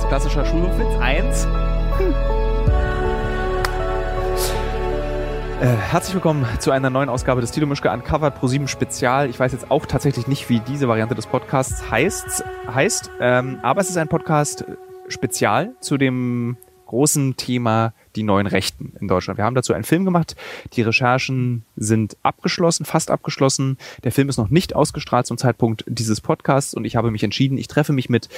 Schulhofwitz, klassischer Schulhofwitz. Eins. Äh, herzlich willkommen zu einer neuen Ausgabe des Tilo Mischke Uncovered Pro 7 Spezial. Ich weiß jetzt auch tatsächlich nicht, wie diese Variante des Podcasts heißt, heißt ähm, aber es ist ein Podcast Spezial zu dem großen Thema die neuen Rechten in Deutschland. Wir haben dazu einen Film gemacht. Die Recherchen sind abgeschlossen, fast abgeschlossen. Der Film ist noch nicht ausgestrahlt zum Zeitpunkt dieses Podcasts und ich habe mich entschieden, ich treffe mich mit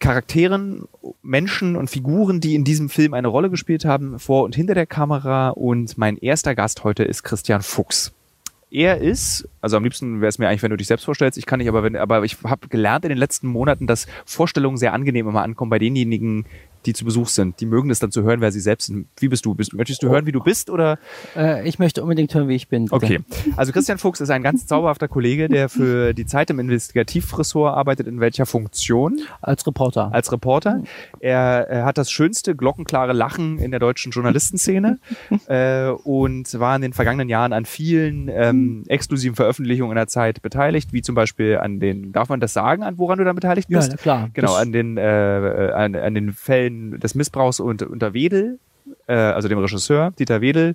Charakteren, Menschen und Figuren, die in diesem Film eine Rolle gespielt haben, vor und hinter der Kamera. Und mein erster Gast heute ist Christian Fuchs. Er ist, also am liebsten wäre es mir eigentlich, wenn du dich selbst vorstellst. Ich kann nicht, aber wenn, aber ich habe gelernt in den letzten Monaten, dass Vorstellungen sehr angenehm immer ankommen bei denjenigen, die zu Besuch sind. Die mögen es dann zu hören, wer sie selbst sind. Wie bist du? Bist, möchtest du hören, wie du bist? Oder? Äh, ich möchte unbedingt hören, wie ich bin. Bitte. Okay. Also Christian Fuchs ist ein ganz zauberhafter Kollege, der für die Zeit im Investigativressort arbeitet. In welcher Funktion? Als Reporter. Als Reporter. Er, er hat das schönste, glockenklare Lachen in der deutschen Journalistenszene äh, und war in den vergangenen Jahren an vielen ähm, exklusiven Veröffentlichungen in der Zeit beteiligt, wie zum Beispiel an den, darf man das sagen, an woran du da beteiligt bist? Ja, klar. Genau, an den, äh, an, an den Fällen des Missbrauchs unter, unter Wedel, äh, also dem Regisseur Dieter Wedel.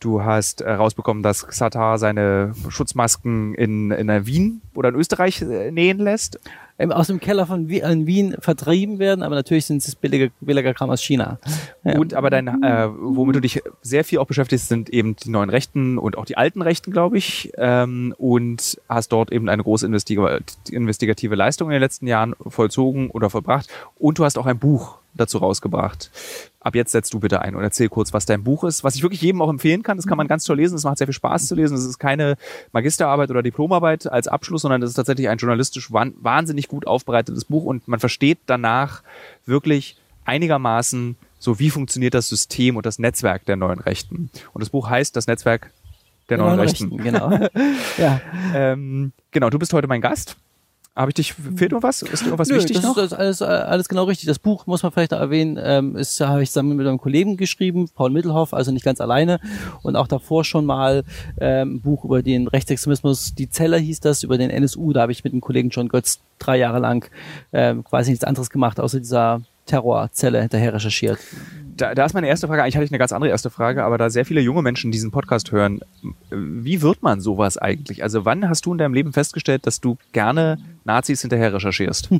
Du hast herausbekommen, dass Xatar seine Schutzmasken in, in Wien oder in Österreich äh, nähen lässt. Aus dem Keller von Wien, Wien vertrieben werden, aber natürlich sind es billige, billiger Kram aus China. Ja. Und aber dein, äh, womit du dich sehr viel auch beschäftigst, sind eben die neuen Rechten und auch die alten Rechten, glaube ich. Ähm, und hast dort eben eine große investigative Leistung in den letzten Jahren vollzogen oder vollbracht. Und du hast auch ein Buch dazu rausgebracht. Ab jetzt setzt du bitte ein und erzähl kurz, was dein Buch ist, was ich wirklich jedem auch empfehlen kann. Das kann man ganz toll lesen. Es macht sehr viel Spaß zu lesen. Es ist keine Magisterarbeit oder Diplomarbeit als Abschluss, sondern es ist tatsächlich ein journalistisch wahnsinnig gut aufbereitetes Buch und man versteht danach wirklich einigermaßen so, wie funktioniert das System und das Netzwerk der neuen Rechten. Und das Buch heißt das Netzwerk der, der neuen, neuen Rechten. Rechten. Genau. ja. Ähm, genau, du bist heute mein Gast. Habe ich dich, fehlt noch was? Ist irgendwas Nö, wichtig das noch? Ist alles, alles genau richtig. Das Buch muss man vielleicht noch erwähnen, ähm, ist, habe ich zusammen mit einem Kollegen geschrieben, Paul Mittelhoff, also nicht ganz alleine. Und auch davor schon mal ähm, ein Buch über den Rechtsextremismus, die Zelle hieß das, über den NSU. Da habe ich mit dem Kollegen John Götz drei Jahre lang ähm, quasi nichts anderes gemacht, außer dieser Terrorzelle hinterher recherchiert. Da, da ist meine erste Frage, eigentlich hatte ich eine ganz andere erste Frage, aber da sehr viele junge Menschen diesen Podcast hören, wie wird man sowas eigentlich? Also wann hast du in deinem Leben festgestellt, dass du gerne Nazis hinterher recherchierst?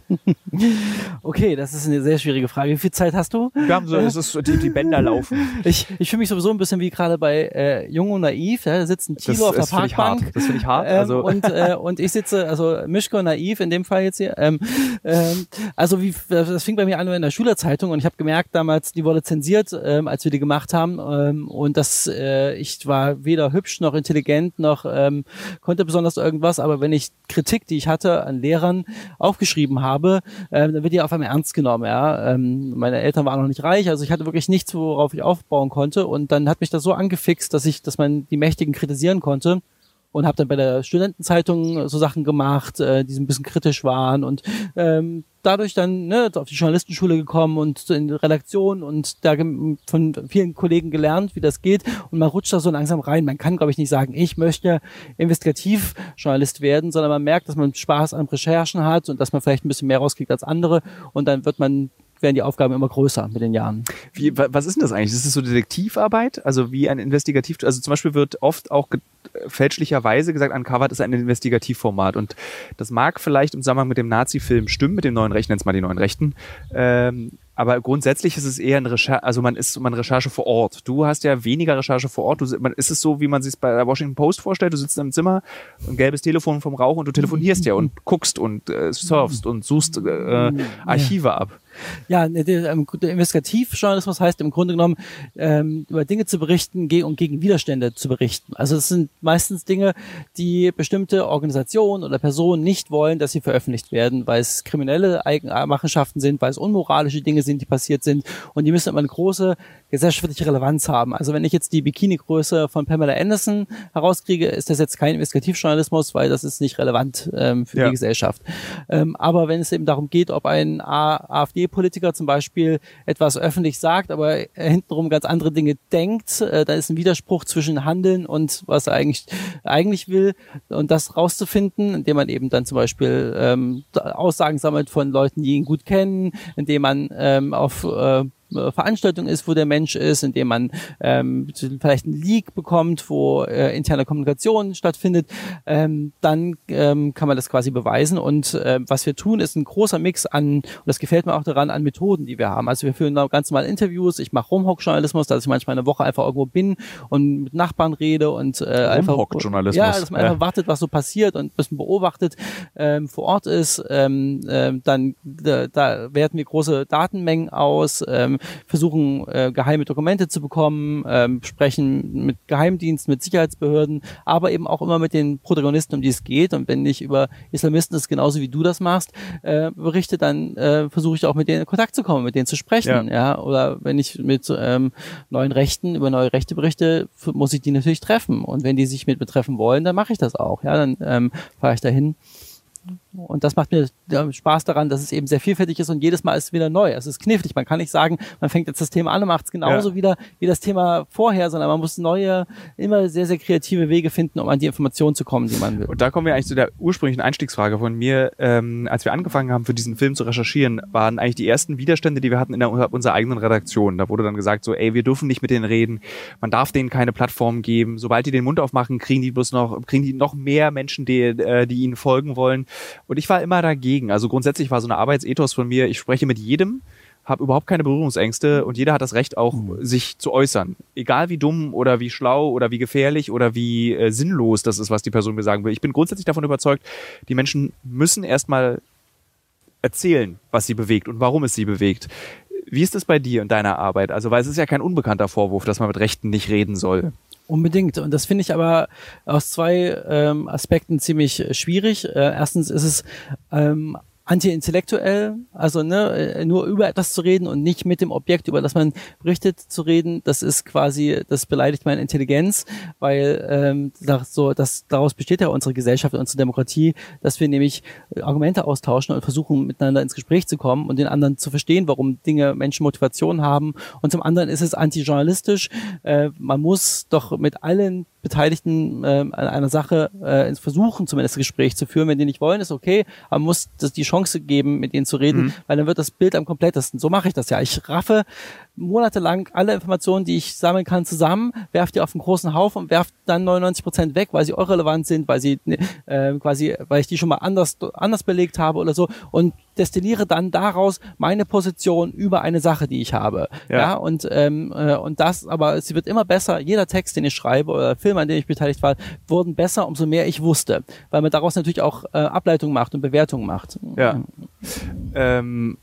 okay, das ist eine sehr schwierige Frage. Wie viel Zeit hast du? Wir haben so, es ist die, die Bänder laufen. Ich, ich fühle mich sowieso ein bisschen wie gerade bei äh, Jung und Naiv. Ja, da sitzt ein Tilo auf der Parkbank. Das finde ich hart. Ähm, also. und, äh, und ich sitze, also Mischko und Naiv in dem Fall jetzt hier. Ähm, ähm, also wie das fing bei mir an in der Schülerzeitung und ich habe gemerkt damals, die wurde zensiert, ähm, als wir die gemacht haben. Ähm, und das, äh, ich war weder hübsch noch intelligent noch ähm, konnte besonders irgendwas, aber wenn ich Kritik, die ich hatte an Lehrern, Lehrern aufgeschrieben habe, äh, dann wird die auf einmal ernst genommen. Ja? Ähm, meine Eltern waren noch nicht reich, also ich hatte wirklich nichts, worauf ich aufbauen konnte. Und dann hat mich das so angefixt, dass ich, dass man die Mächtigen kritisieren konnte und habe dann bei der Studentenzeitung so Sachen gemacht, äh, die so ein bisschen kritisch waren und ähm, dadurch dann ne, auf die Journalistenschule gekommen und in die Redaktion und da von vielen Kollegen gelernt, wie das geht und man rutscht da so langsam rein. Man kann, glaube ich, nicht sagen, ich möchte Investigativjournalist werden, sondern man merkt, dass man Spaß an Recherchen hat und dass man vielleicht ein bisschen mehr rauskriegt als andere und dann wird man werden die Aufgaben immer größer mit den Jahren. Wie, was ist denn das eigentlich? Ist es so Detektivarbeit? Also wie ein Investigativ, also zum Beispiel wird oft auch fälschlicherweise gesagt, Uncovered ist ein Investigativformat und das mag vielleicht im Zusammenhang mit dem Nazi-Film stimmen, mit dem neuen Rechten, nennt mal die neuen Rechten, ähm, aber grundsätzlich ist es eher ein Recherche, also man ist man Recherche vor Ort. Du hast ja weniger Recherche vor Ort. Du, man, ist es so, wie man sich bei der Washington Post vorstellt? Du sitzt im Zimmer, ein gelbes Telefon vom Rauch und du telefonierst ja und guckst und äh, surfst und suchst äh, Archive ab. Ja, der, ähm, Investigativjournalismus heißt im Grunde genommen, ähm, über Dinge zu berichten und gegen Widerstände zu berichten. Also es sind meistens Dinge, die bestimmte Organisationen oder Personen nicht wollen, dass sie veröffentlicht werden, weil es kriminelle Eigenmachenschaften sind, weil es unmoralische Dinge Dinge die passiert sind. Und die müssen immer eine große gesellschaftliche Relevanz haben. Also wenn ich jetzt die Bikini-Größe von Pamela Anderson herauskriege, ist das jetzt kein Investigativjournalismus, weil das ist nicht relevant ähm, für ja. die Gesellschaft. Ähm, aber wenn es eben darum geht, ob ein AfD-Politiker zum Beispiel etwas öffentlich sagt, aber hintenrum ganz andere Dinge denkt, äh, da ist ein Widerspruch zwischen Handeln und was er eigentlich eigentlich will und das rauszufinden, indem man eben dann zum Beispiel ähm, Aussagen sammelt von Leuten, die ihn gut kennen, indem man ähm, auf äh, Veranstaltung ist, wo der Mensch ist, indem man ähm, vielleicht einen Leak bekommt, wo äh, interne Kommunikation stattfindet, ähm, dann ähm, kann man das quasi beweisen. Und äh, was wir tun, ist ein großer Mix an, und das gefällt mir auch daran, an Methoden, die wir haben. Also wir führen ganz normal Interviews, ich mache Rumhock-Journalismus, dass ich manchmal eine Woche einfach irgendwo bin und mit Nachbarn rede und äh, einfach. Ja, dass man ja. einfach wartet, was so passiert und ein bisschen beobachtet ähm, vor Ort ist. Ähm, äh, dann da, da werten wir große Datenmengen aus. Ähm, versuchen äh, geheime Dokumente zu bekommen, ähm, sprechen mit Geheimdiensten, mit Sicherheitsbehörden, aber eben auch immer mit den Protagonisten, um die es geht. Und wenn ich über Islamisten das genauso wie du das machst, äh, berichte, dann äh, versuche ich auch mit denen in Kontakt zu kommen, mit denen zu sprechen. Ja. ja? Oder wenn ich mit ähm, neuen Rechten über neue Rechte berichte, muss ich die natürlich treffen. Und wenn die sich mit betreffen wollen, dann mache ich das auch. Ja, dann ähm, fahre ich dahin. Und das macht mir Spaß daran, dass es eben sehr vielfältig ist und jedes Mal ist es wieder neu. Es ist knifflig. Man kann nicht sagen, man fängt jetzt das Thema an und macht es genauso ja. wieder wie das Thema vorher, sondern man muss neue, immer sehr, sehr kreative Wege finden, um an die Informationen zu kommen, die man will. Und da kommen wir eigentlich zu der ursprünglichen Einstiegsfrage von mir. Ähm, als wir angefangen haben, für diesen Film zu recherchieren, waren eigentlich die ersten Widerstände, die wir hatten in der, unserer eigenen Redaktion. Da wurde dann gesagt, so, ey, wir dürfen nicht mit denen reden. Man darf denen keine Plattform geben. Sobald die den Mund aufmachen, kriegen die bloß noch, kriegen die noch mehr Menschen, die, äh, die ihnen folgen wollen. Und ich war immer dagegen. Also grundsätzlich war so eine Arbeitsethos von mir, ich spreche mit jedem, habe überhaupt keine Berührungsängste und jeder hat das Recht auch, mhm. sich zu äußern. Egal wie dumm oder wie schlau oder wie gefährlich oder wie äh, sinnlos das ist, was die Person mir sagen will. Ich bin grundsätzlich davon überzeugt, die Menschen müssen erstmal erzählen, was sie bewegt und warum es sie bewegt. Wie ist es bei dir und deiner Arbeit? Also, weil es ist ja kein unbekannter Vorwurf, dass man mit Rechten nicht reden soll. Unbedingt. Und das finde ich aber aus zwei ähm, Aspekten ziemlich schwierig. Äh, erstens ist es ähm, anti-intellektuell, also ne, äh, nur über etwas zu reden und nicht mit dem Objekt, über das man berichtet, zu reden, das ist quasi, das beleidigt meine Intelligenz, weil ähm, das, so, das, daraus besteht ja unsere Gesellschaft, unsere Demokratie, dass wir nämlich Argumente austauschen und versuchen, miteinander ins Gespräch zu kommen und den anderen zu verstehen, warum Dinge Menschen Motivation haben. Und zum anderen ist es anti-journalistisch. Äh, man muss doch mit allen Beteiligten äh, an einer Sache äh, versuchen, zumindest ein Gespräch zu führen. Wenn die nicht wollen, ist okay, aber man muss das die Chance geben, mit denen zu reden, mhm. weil dann wird das Bild am komplettesten. So mache ich das ja. Ich raffe monatelang alle Informationen, die ich sammeln kann, zusammen, werft die auf einen großen Haufen und werft dann 99 Prozent weg, weil sie irrelevant sind, weil sie äh, quasi, weil ich die schon mal anders anders belegt habe oder so und destilliere dann daraus meine Position über eine Sache, die ich habe. Ja, ja und ähm, äh, und das, aber sie wird immer besser. Jeder Text, den ich schreibe oder Film, an dem ich beteiligt war, wurden besser, umso mehr ich wusste, weil man daraus natürlich auch äh, Ableitungen macht und Bewertungen macht. Ja. Ähm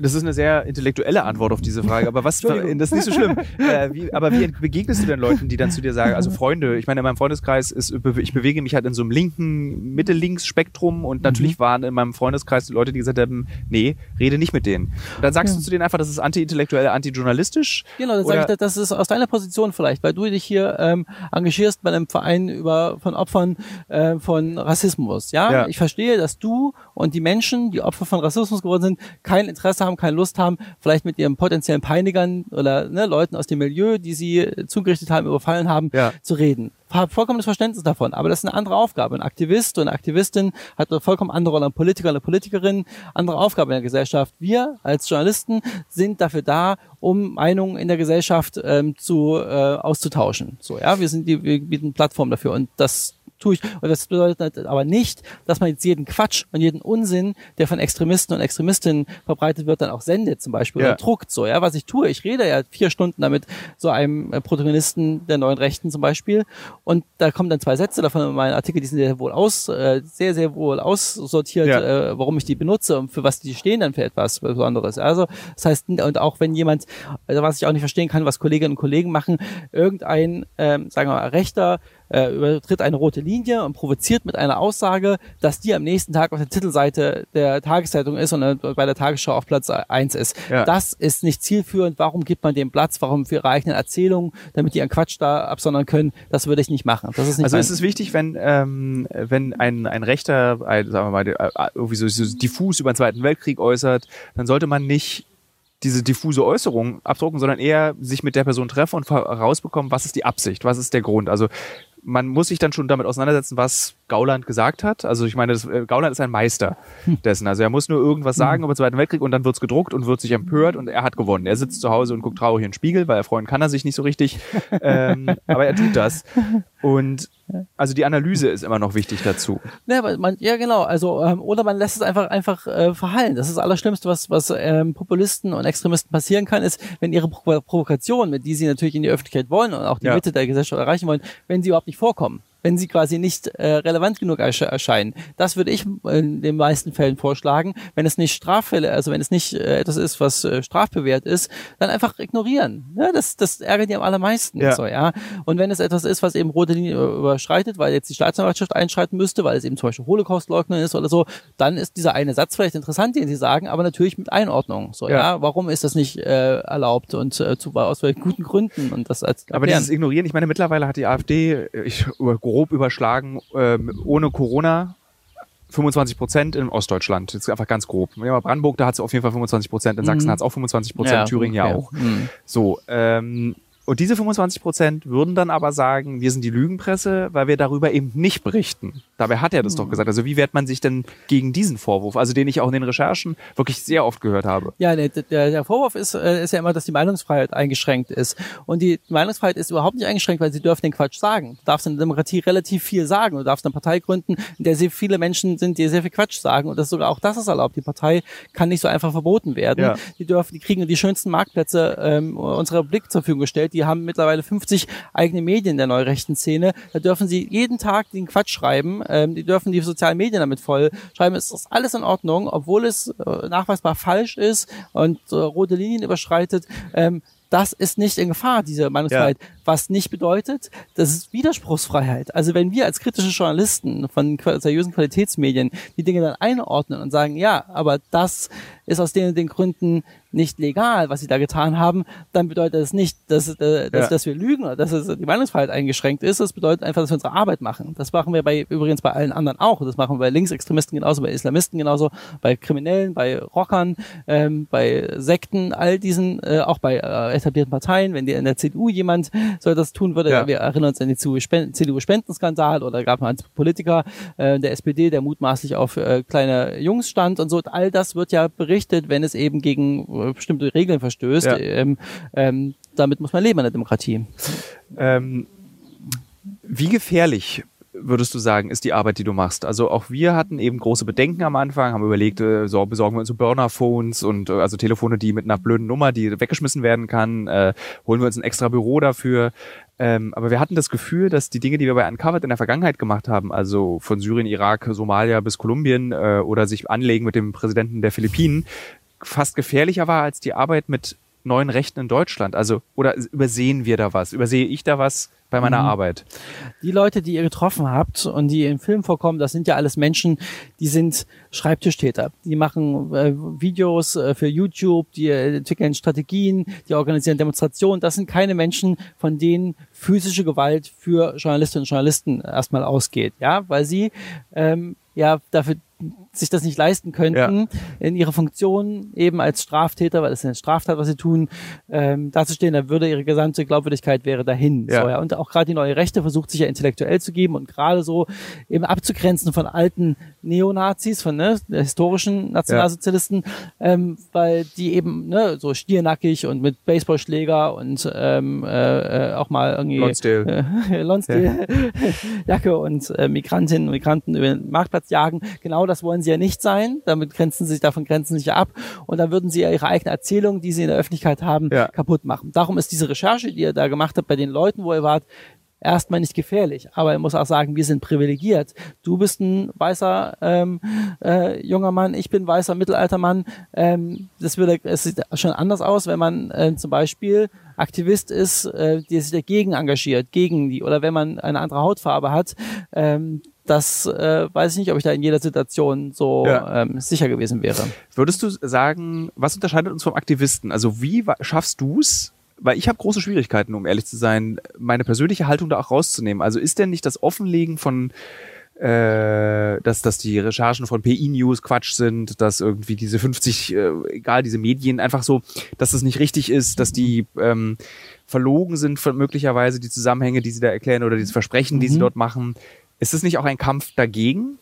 das ist eine sehr intellektuelle Antwort auf diese Frage, aber was, das ist nicht so schlimm. Äh, wie, aber wie begegnest du denn Leuten, die dann zu dir sagen, also Freunde, ich meine, in meinem Freundeskreis ist, ich bewege mich halt in so einem linken, Mittellinks-Spektrum und natürlich mhm. waren in meinem Freundeskreis Leute, die gesagt haben, nee, rede nicht mit denen. Und dann sagst ja. du zu denen einfach, das ist anti-intellektuell, anti-journalistisch? Genau, dann sage ich, das ist aus deiner Position vielleicht, weil du dich hier ähm, engagierst bei einem Verein über, von Opfern äh, von Rassismus. Ja? ja, ich verstehe, dass du und die Menschen, die Opfer von Rassismus geworden sind, kein Interesse haben, keine Lust haben, vielleicht mit ihren potenziellen Peinigern oder ne, Leuten aus dem Milieu, die sie zugerichtet haben, überfallen haben, ja. zu reden. Habe vollkommenes Verständnis davon, aber das ist eine andere Aufgabe. Ein Aktivist und eine Aktivistin hat eine vollkommen andere Rolle. Ein Politiker, eine Politikerin, andere Aufgabe in der Gesellschaft. Wir als Journalisten sind dafür da, um Meinungen in der Gesellschaft ähm, zu äh, auszutauschen. So, ja, wir sind die, wir bieten Plattform dafür und das tue ich. Und das bedeutet aber nicht, dass man jetzt jeden Quatsch und jeden Unsinn, der von Extremisten und Extremistinnen verbreitet wird, dann auch sendet zum Beispiel ja. oder druckt so. Ja, was ich tue, ich rede ja vier Stunden damit so einem äh, Protagonisten der neuen Rechten zum Beispiel und da kommen dann zwei Sätze davon in meinen Artikel, die sind sehr wohl aus, äh, sehr sehr wohl aussortiert, ja. äh, warum ich die benutze und für was die stehen dann für etwas Besonderes. Also das heißt und auch wenn jemand, also was ich auch nicht verstehen kann, was Kolleginnen und Kollegen machen, irgendein, ähm, sagen wir mal, rechter äh, übertritt eine rote Linie und provoziert mit einer Aussage, dass die am nächsten Tag auf der Titelseite der Tageszeitung ist und bei der Tagesschau auf Platz eins ist. Ja. Das ist nicht zielführend. Warum gibt man dem Platz? Warum für ihre eigenen Erzählungen, damit die ihren Quatsch da absondern können? Das würde ich nicht machen. Das ist nicht also es ist wichtig, wenn ähm, wenn ein ein Rechter, ein, sagen wir mal, äh, irgendwie so, so diffus über den Zweiten Weltkrieg äußert, dann sollte man nicht diese diffuse Äußerung abdrucken, sondern eher sich mit der Person treffen und herausbekommen, was ist die Absicht, was ist der Grund. Also man muss sich dann schon damit auseinandersetzen, was Gauland gesagt hat. Also ich meine, das, äh, Gauland ist ein Meister hm. dessen. Also er muss nur irgendwas hm. sagen über den Zweiten Weltkrieg und dann wird's gedruckt und wird sich empört und er hat gewonnen. Er sitzt zu Hause und guckt traurig in den Spiegel, weil er freuen kann er sich nicht so richtig. ähm, aber er tut das. Und also die Analyse ist immer noch wichtig dazu. Ja, man, ja genau. Also ähm, oder man lässt es einfach einfach äh, verhallen. Das ist das Allerschlimmste, was was ähm, Populisten und Extremisten passieren kann, ist, wenn ihre Pro Provokation, mit die sie natürlich in die Öffentlichkeit wollen und auch die ja. Mitte der Gesellschaft erreichen wollen, wenn sie überhaupt nicht vorkommen wenn sie quasi nicht äh, relevant genug ersche erscheinen. Das würde ich in den meisten Fällen vorschlagen. Wenn es nicht Straffälle, also wenn es nicht äh, etwas ist, was äh, strafbewehrt ist, dann einfach ignorieren. Ja, das, das ärgert die am allermeisten. Ja. So, ja. Und wenn es etwas ist, was eben rote Linie überschreitet, weil jetzt die Staatsanwaltschaft einschreiten müsste, weil es eben zum Beispiel Holocaustleugner ist oder so, dann ist dieser eine Satz vielleicht interessant, den sie sagen, aber natürlich mit Einordnung. So, ja. ja warum ist das nicht äh, erlaubt und äh, zu, aus welchen guten Gründen und das als Aber dieses Ignorieren, ich meine, mittlerweile hat die AfD, ich grob überschlagen, ähm, ohne Corona 25 Prozent in Ostdeutschland. Das ist einfach ganz grob. Ja, Brandenburg, da hat es auf jeden Fall 25 Prozent, in Sachsen mhm. hat es auch 25 Prozent, ja, Thüringen ja auch. Mhm. So, ähm, und diese 25 Prozent würden dann aber sagen, wir sind die Lügenpresse, weil wir darüber eben nicht berichten. Dabei hat er das hm. doch gesagt. Also wie wehrt man sich denn gegen diesen Vorwurf, also den ich auch in den Recherchen wirklich sehr oft gehört habe? Ja, der, der Vorwurf ist, äh, ist ja immer, dass die Meinungsfreiheit eingeschränkt ist. Und die Meinungsfreiheit ist überhaupt nicht eingeschränkt, weil sie dürfen den Quatsch sagen. Du darfst in der Demokratie relativ viel sagen. Du darfst eine Partei gründen, in der sehr viele Menschen sind, die sehr viel Quatsch sagen. Und das sogar auch das ist erlaubt. Die Partei kann nicht so einfach verboten werden. Ja. Die dürfen, die kriegen die schönsten Marktplätze ähm, unserer Republik zur Verfügung gestellt. Die haben mittlerweile 50 eigene Medien der neurechten Szene. Da dürfen sie jeden Tag den Quatsch schreiben. Ähm, die dürfen die sozialen Medien damit voll schreiben. Es ist alles in Ordnung, obwohl es äh, nachweisbar falsch ist und äh, rote Linien überschreitet. Ähm, das ist nicht in Gefahr, diese Meinungsfreiheit. Ja. Was nicht bedeutet, das ist Widerspruchsfreiheit. Also wenn wir als kritische Journalisten von seriösen Qualitätsmedien die Dinge dann einordnen und sagen, ja, aber das ist aus den, den Gründen nicht legal, was sie da getan haben, dann bedeutet das nicht, dass, äh, dass, ja. dass wir lügen oder dass die Meinungsfreiheit eingeschränkt ist. Das bedeutet einfach, dass wir unsere Arbeit machen. Das machen wir bei übrigens bei allen anderen auch. Das machen wir bei Linksextremisten genauso, bei Islamisten genauso, bei Kriminellen, bei Rockern, ähm, bei Sekten, all diesen, äh, auch bei äh, etablierten Parteien. Wenn die in der CDU jemand so das tun würde, ja. wir erinnern uns an den CDU-Spendenskandal oder gab mal einen Politiker äh, der SPD, der mutmaßlich auf äh, kleine Jungs stand und so. All das wird ja berichtet, wenn es eben gegen äh, bestimmte Regeln verstößt. Ja. Ähm, ähm, damit muss man leben in der Demokratie. Ähm, wie gefährlich würdest du sagen, ist die Arbeit, die du machst? Also auch wir hatten eben große Bedenken am Anfang, haben überlegt, äh, so besorgen wir uns so Burner-Phones und äh, also Telefone, die mit einer blöden Nummer, die weggeschmissen werden kann, äh, holen wir uns ein extra Büro dafür. Ähm, aber wir hatten das Gefühl, dass die Dinge, die wir bei Uncovered in der Vergangenheit gemacht haben, also von Syrien, Irak, Somalia bis Kolumbien äh, oder sich anlegen mit dem Präsidenten der Philippinen, fast gefährlicher war als die Arbeit mit neuen Rechten in Deutschland? Also, oder übersehen wir da was? Übersehe ich da was bei meiner mhm. Arbeit? Die Leute, die ihr getroffen habt und die im Film vorkommen, das sind ja alles Menschen, die sind Schreibtischtäter. Die machen äh, Videos äh, für YouTube, die entwickeln Strategien, die organisieren Demonstrationen. Das sind keine Menschen, von denen physische Gewalt für Journalistinnen und Journalisten erstmal ausgeht, ja, weil sie ähm, ja dafür sich das nicht leisten könnten, ja. in ihrer Funktion eben als Straftäter, weil es ist eine Straftat, was sie tun, ähm, dazustehen, da würde ihre gesamte Glaubwürdigkeit wäre dahin. Ja. So, ja. Und auch gerade die neue Rechte versucht sich ja intellektuell zu geben und gerade so eben abzugrenzen von alten Neonazis, von ne, historischen Nationalsozialisten, ja. ähm, weil die eben ne, so stiernackig und mit Baseballschläger und ähm, äh, auch mal irgendwie Lonsdale, äh, Lonsdale Jacke und äh, Migrantinnen und Migranten über den Marktplatz jagen. Genau das wollen sie ja nicht sein. Damit grenzen sie sich, davon grenzen sie sich ab. Und dann würden sie ja ihre eigene Erzählung, die sie in der Öffentlichkeit haben, ja. kaputt machen. Darum ist diese Recherche, die ihr da gemacht habt bei den Leuten, wo ihr wart, erstmal nicht gefährlich. Aber er muss auch sagen, wir sind privilegiert. Du bist ein weißer ähm, äh, junger Mann, ich bin weißer mittelalter Mann. Ähm, das würde, es sieht schon anders aus, wenn man äh, zum Beispiel Aktivist ist, äh, der sich dagegen engagiert, gegen die, oder wenn man eine andere Hautfarbe hat. Ähm, das äh, weiß ich nicht, ob ich da in jeder Situation so ja. ähm, sicher gewesen wäre. Würdest du sagen, was unterscheidet uns vom Aktivisten? Also wie schaffst du es, weil ich habe große Schwierigkeiten, um ehrlich zu sein, meine persönliche Haltung da auch rauszunehmen. Also ist denn nicht das Offenlegen von äh, dass, dass die Recherchen von PI News Quatsch sind, dass irgendwie diese 50, äh, egal, diese Medien einfach so, dass das nicht richtig ist, dass die ähm, verlogen sind von möglicherweise die Zusammenhänge, die sie da erklären oder diese Versprechen, die mhm. sie dort machen. Ist es nicht auch ein Kampf dagegen?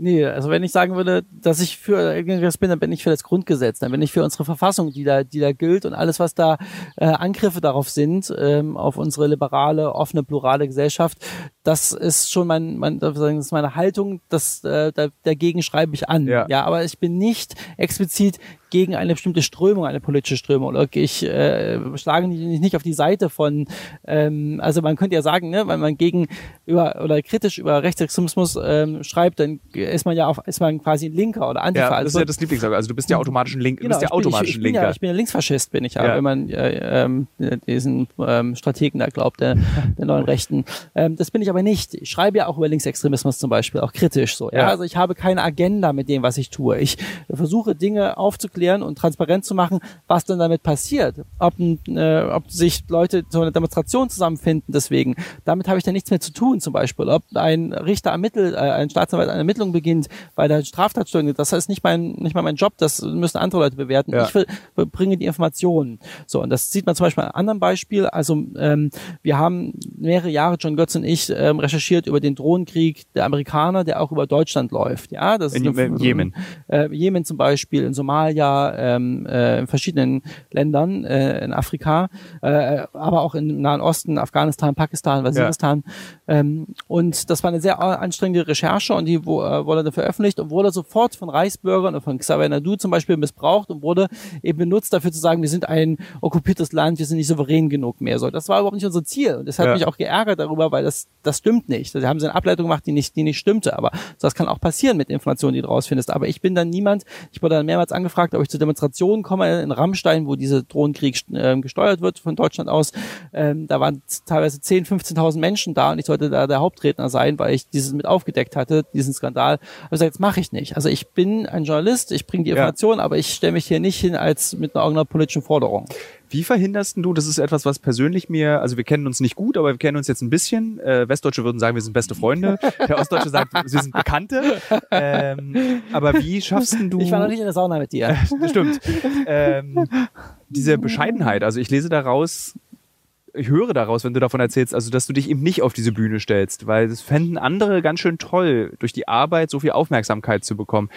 Nee, also wenn ich sagen würde, dass ich für irgendwas bin, dann bin ich für das Grundgesetz, dann bin ich für unsere Verfassung, die da, die da gilt und alles, was da äh, Angriffe darauf sind, ähm, auf unsere liberale, offene, plurale Gesellschaft, das ist schon mein, mein das ist meine Haltung, das, äh, dagegen schreibe ich an. Ja. ja, aber ich bin nicht explizit gegen eine bestimmte Strömung, eine politische Strömung. Oder ich äh, schlage nicht auf die Seite von, ähm, also man könnte ja sagen, ne, wenn man gegen über oder kritisch über Rechtsextremismus ähm, schreibt, dann ist man ja auf, ist man quasi ein Linker oder Antifa. Ja, das ist ja das Lieblingssache. Also du bist ja automatisch ein Link, genau, bist ja automatisch ich, ich Linker. Ja, ich bin ja Linksfaschist, bin ich ja, ja. wenn man äh, ähm, diesen ähm, Strategen da glaubt, der, der neuen Rechten. Ähm, das bin ich aber nicht. Ich schreibe ja auch über Linksextremismus zum Beispiel, auch kritisch so. Ja? ja. Also ich habe keine Agenda mit dem, was ich tue. Ich versuche Dinge aufzuklären und transparent zu machen, was dann damit passiert. Ob, äh, ob sich Leute zu einer Demonstration zusammenfinden, deswegen. Damit habe ich dann nichts mehr zu tun, zum Beispiel. Ob ein Richter ermittelt, äh, ein Staatsanwalt eine Ermittlung beginnt, weil der Straftat stattfindet. Das ist nicht mein, nicht mal mein Job, das müssen andere Leute bewerten. Ja. Ich bringe die Informationen. So, und das sieht man zum Beispiel an einem anderen Beispiel. Also ähm, wir haben mehrere Jahre, John Götz und ich, ähm, recherchiert über den Drohnenkrieg der Amerikaner, der auch über Deutschland läuft. Ja, das in, ist in Jemen. Äh, Jemen zum Beispiel, in Somalia, ähm, äh, in verschiedenen Ländern äh, in Afrika, äh, aber auch im Nahen Osten, Afghanistan, Pakistan, Waziristan. Ja. Ähm, und das war eine sehr anstrengende Recherche und die wo, äh, wurde dann veröffentlicht und wurde sofort von Reichsbürgern und von Xavier Nadu zum Beispiel missbraucht und wurde eben benutzt dafür zu sagen, wir sind ein okkupiertes Land, wir sind nicht souverän genug mehr. So, das war überhaupt nicht unser Ziel und das hat ja. mich auch geärgert darüber, weil das das stimmt nicht. Da haben sie eine Ableitung gemacht, die nicht die nicht stimmte. Aber das kann auch passieren mit Informationen, die du rausfindest. Aber ich bin dann niemand. Ich wurde dann mehrmals angefragt, ob ich zu Demonstrationen komme in Rammstein, wo diese Drohnenkrieg äh, gesteuert wird von Deutschland aus. Ähm, da waren teilweise 10, 15.000 Menschen da und ich sollte da der Hauptredner sein, weil ich dieses mit aufgedeckt hatte, diesen Skandal. Aber ich gesagt, das mache ich nicht. Also ich bin ein Journalist, ich bringe die Informationen, ja. aber ich stelle mich hier nicht hin als mit einer irgendeiner politischen Forderung. Wie verhinderst du, das ist etwas, was persönlich mir, also wir kennen uns nicht gut, aber wir kennen uns jetzt ein bisschen. Äh, Westdeutsche würden sagen, wir sind beste Freunde. Der Ostdeutsche sagt, wir sind Bekannte. Ähm, aber wie schaffst du... Ich war noch nicht in der Sauna mit dir. Stimmt. Ähm, diese Bescheidenheit, also ich lese daraus, ich höre daraus, wenn du davon erzählst, also dass du dich eben nicht auf diese Bühne stellst, weil das fänden andere ganz schön toll, durch die Arbeit so viel Aufmerksamkeit zu bekommen.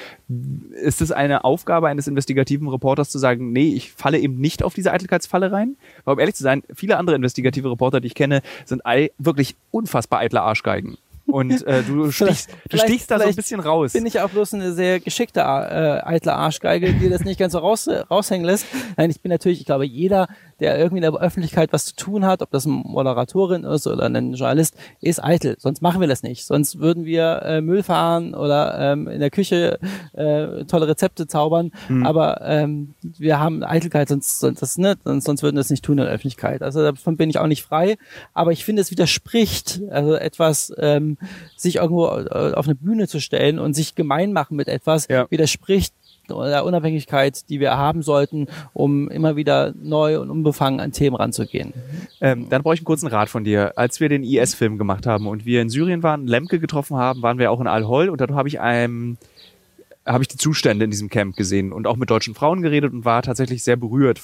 Ist es eine Aufgabe eines investigativen Reporters zu sagen, nee, ich falle eben nicht auf diese Eitelkeitsfalle rein? Weil um ehrlich zu sein, viele andere investigative Reporter, die ich kenne, sind wirklich unfassbar eitle Arschgeigen. Und äh, du, stichst, du stichst da so ein bisschen raus. Bin ich auch bloß eine sehr geschickte äh, eitle Arschgeige, die das nicht ganz so raus, raushängen lässt. Nein, ich bin natürlich, ich glaube, jeder der irgendwie in der Öffentlichkeit was zu tun hat, ob das eine Moderatorin ist oder ein Journalist, ist eitel. Sonst machen wir das nicht. Sonst würden wir äh, Müll fahren oder ähm, in der Küche äh, tolle Rezepte zaubern. Mhm. Aber ähm, wir haben Eitelkeit, sonst, sonst, das, ne, sonst, sonst würden wir das nicht tun in der Öffentlichkeit. Also davon bin ich auch nicht frei. Aber ich finde, es widerspricht, also etwas, ähm, sich irgendwo äh, auf eine Bühne zu stellen und sich gemein machen mit etwas, ja. widerspricht oder Unabhängigkeit, die wir haben sollten, um immer wieder neu und unbefangen an Themen ranzugehen. Ähm, dann brauche ich einen kurzen Rat von dir. Als wir den IS-Film gemacht haben und wir in Syrien waren, Lemke getroffen haben, waren wir auch in Al-Hol und dort habe ich einem habe ich die Zustände in diesem Camp gesehen und auch mit deutschen Frauen geredet und war tatsächlich sehr berührt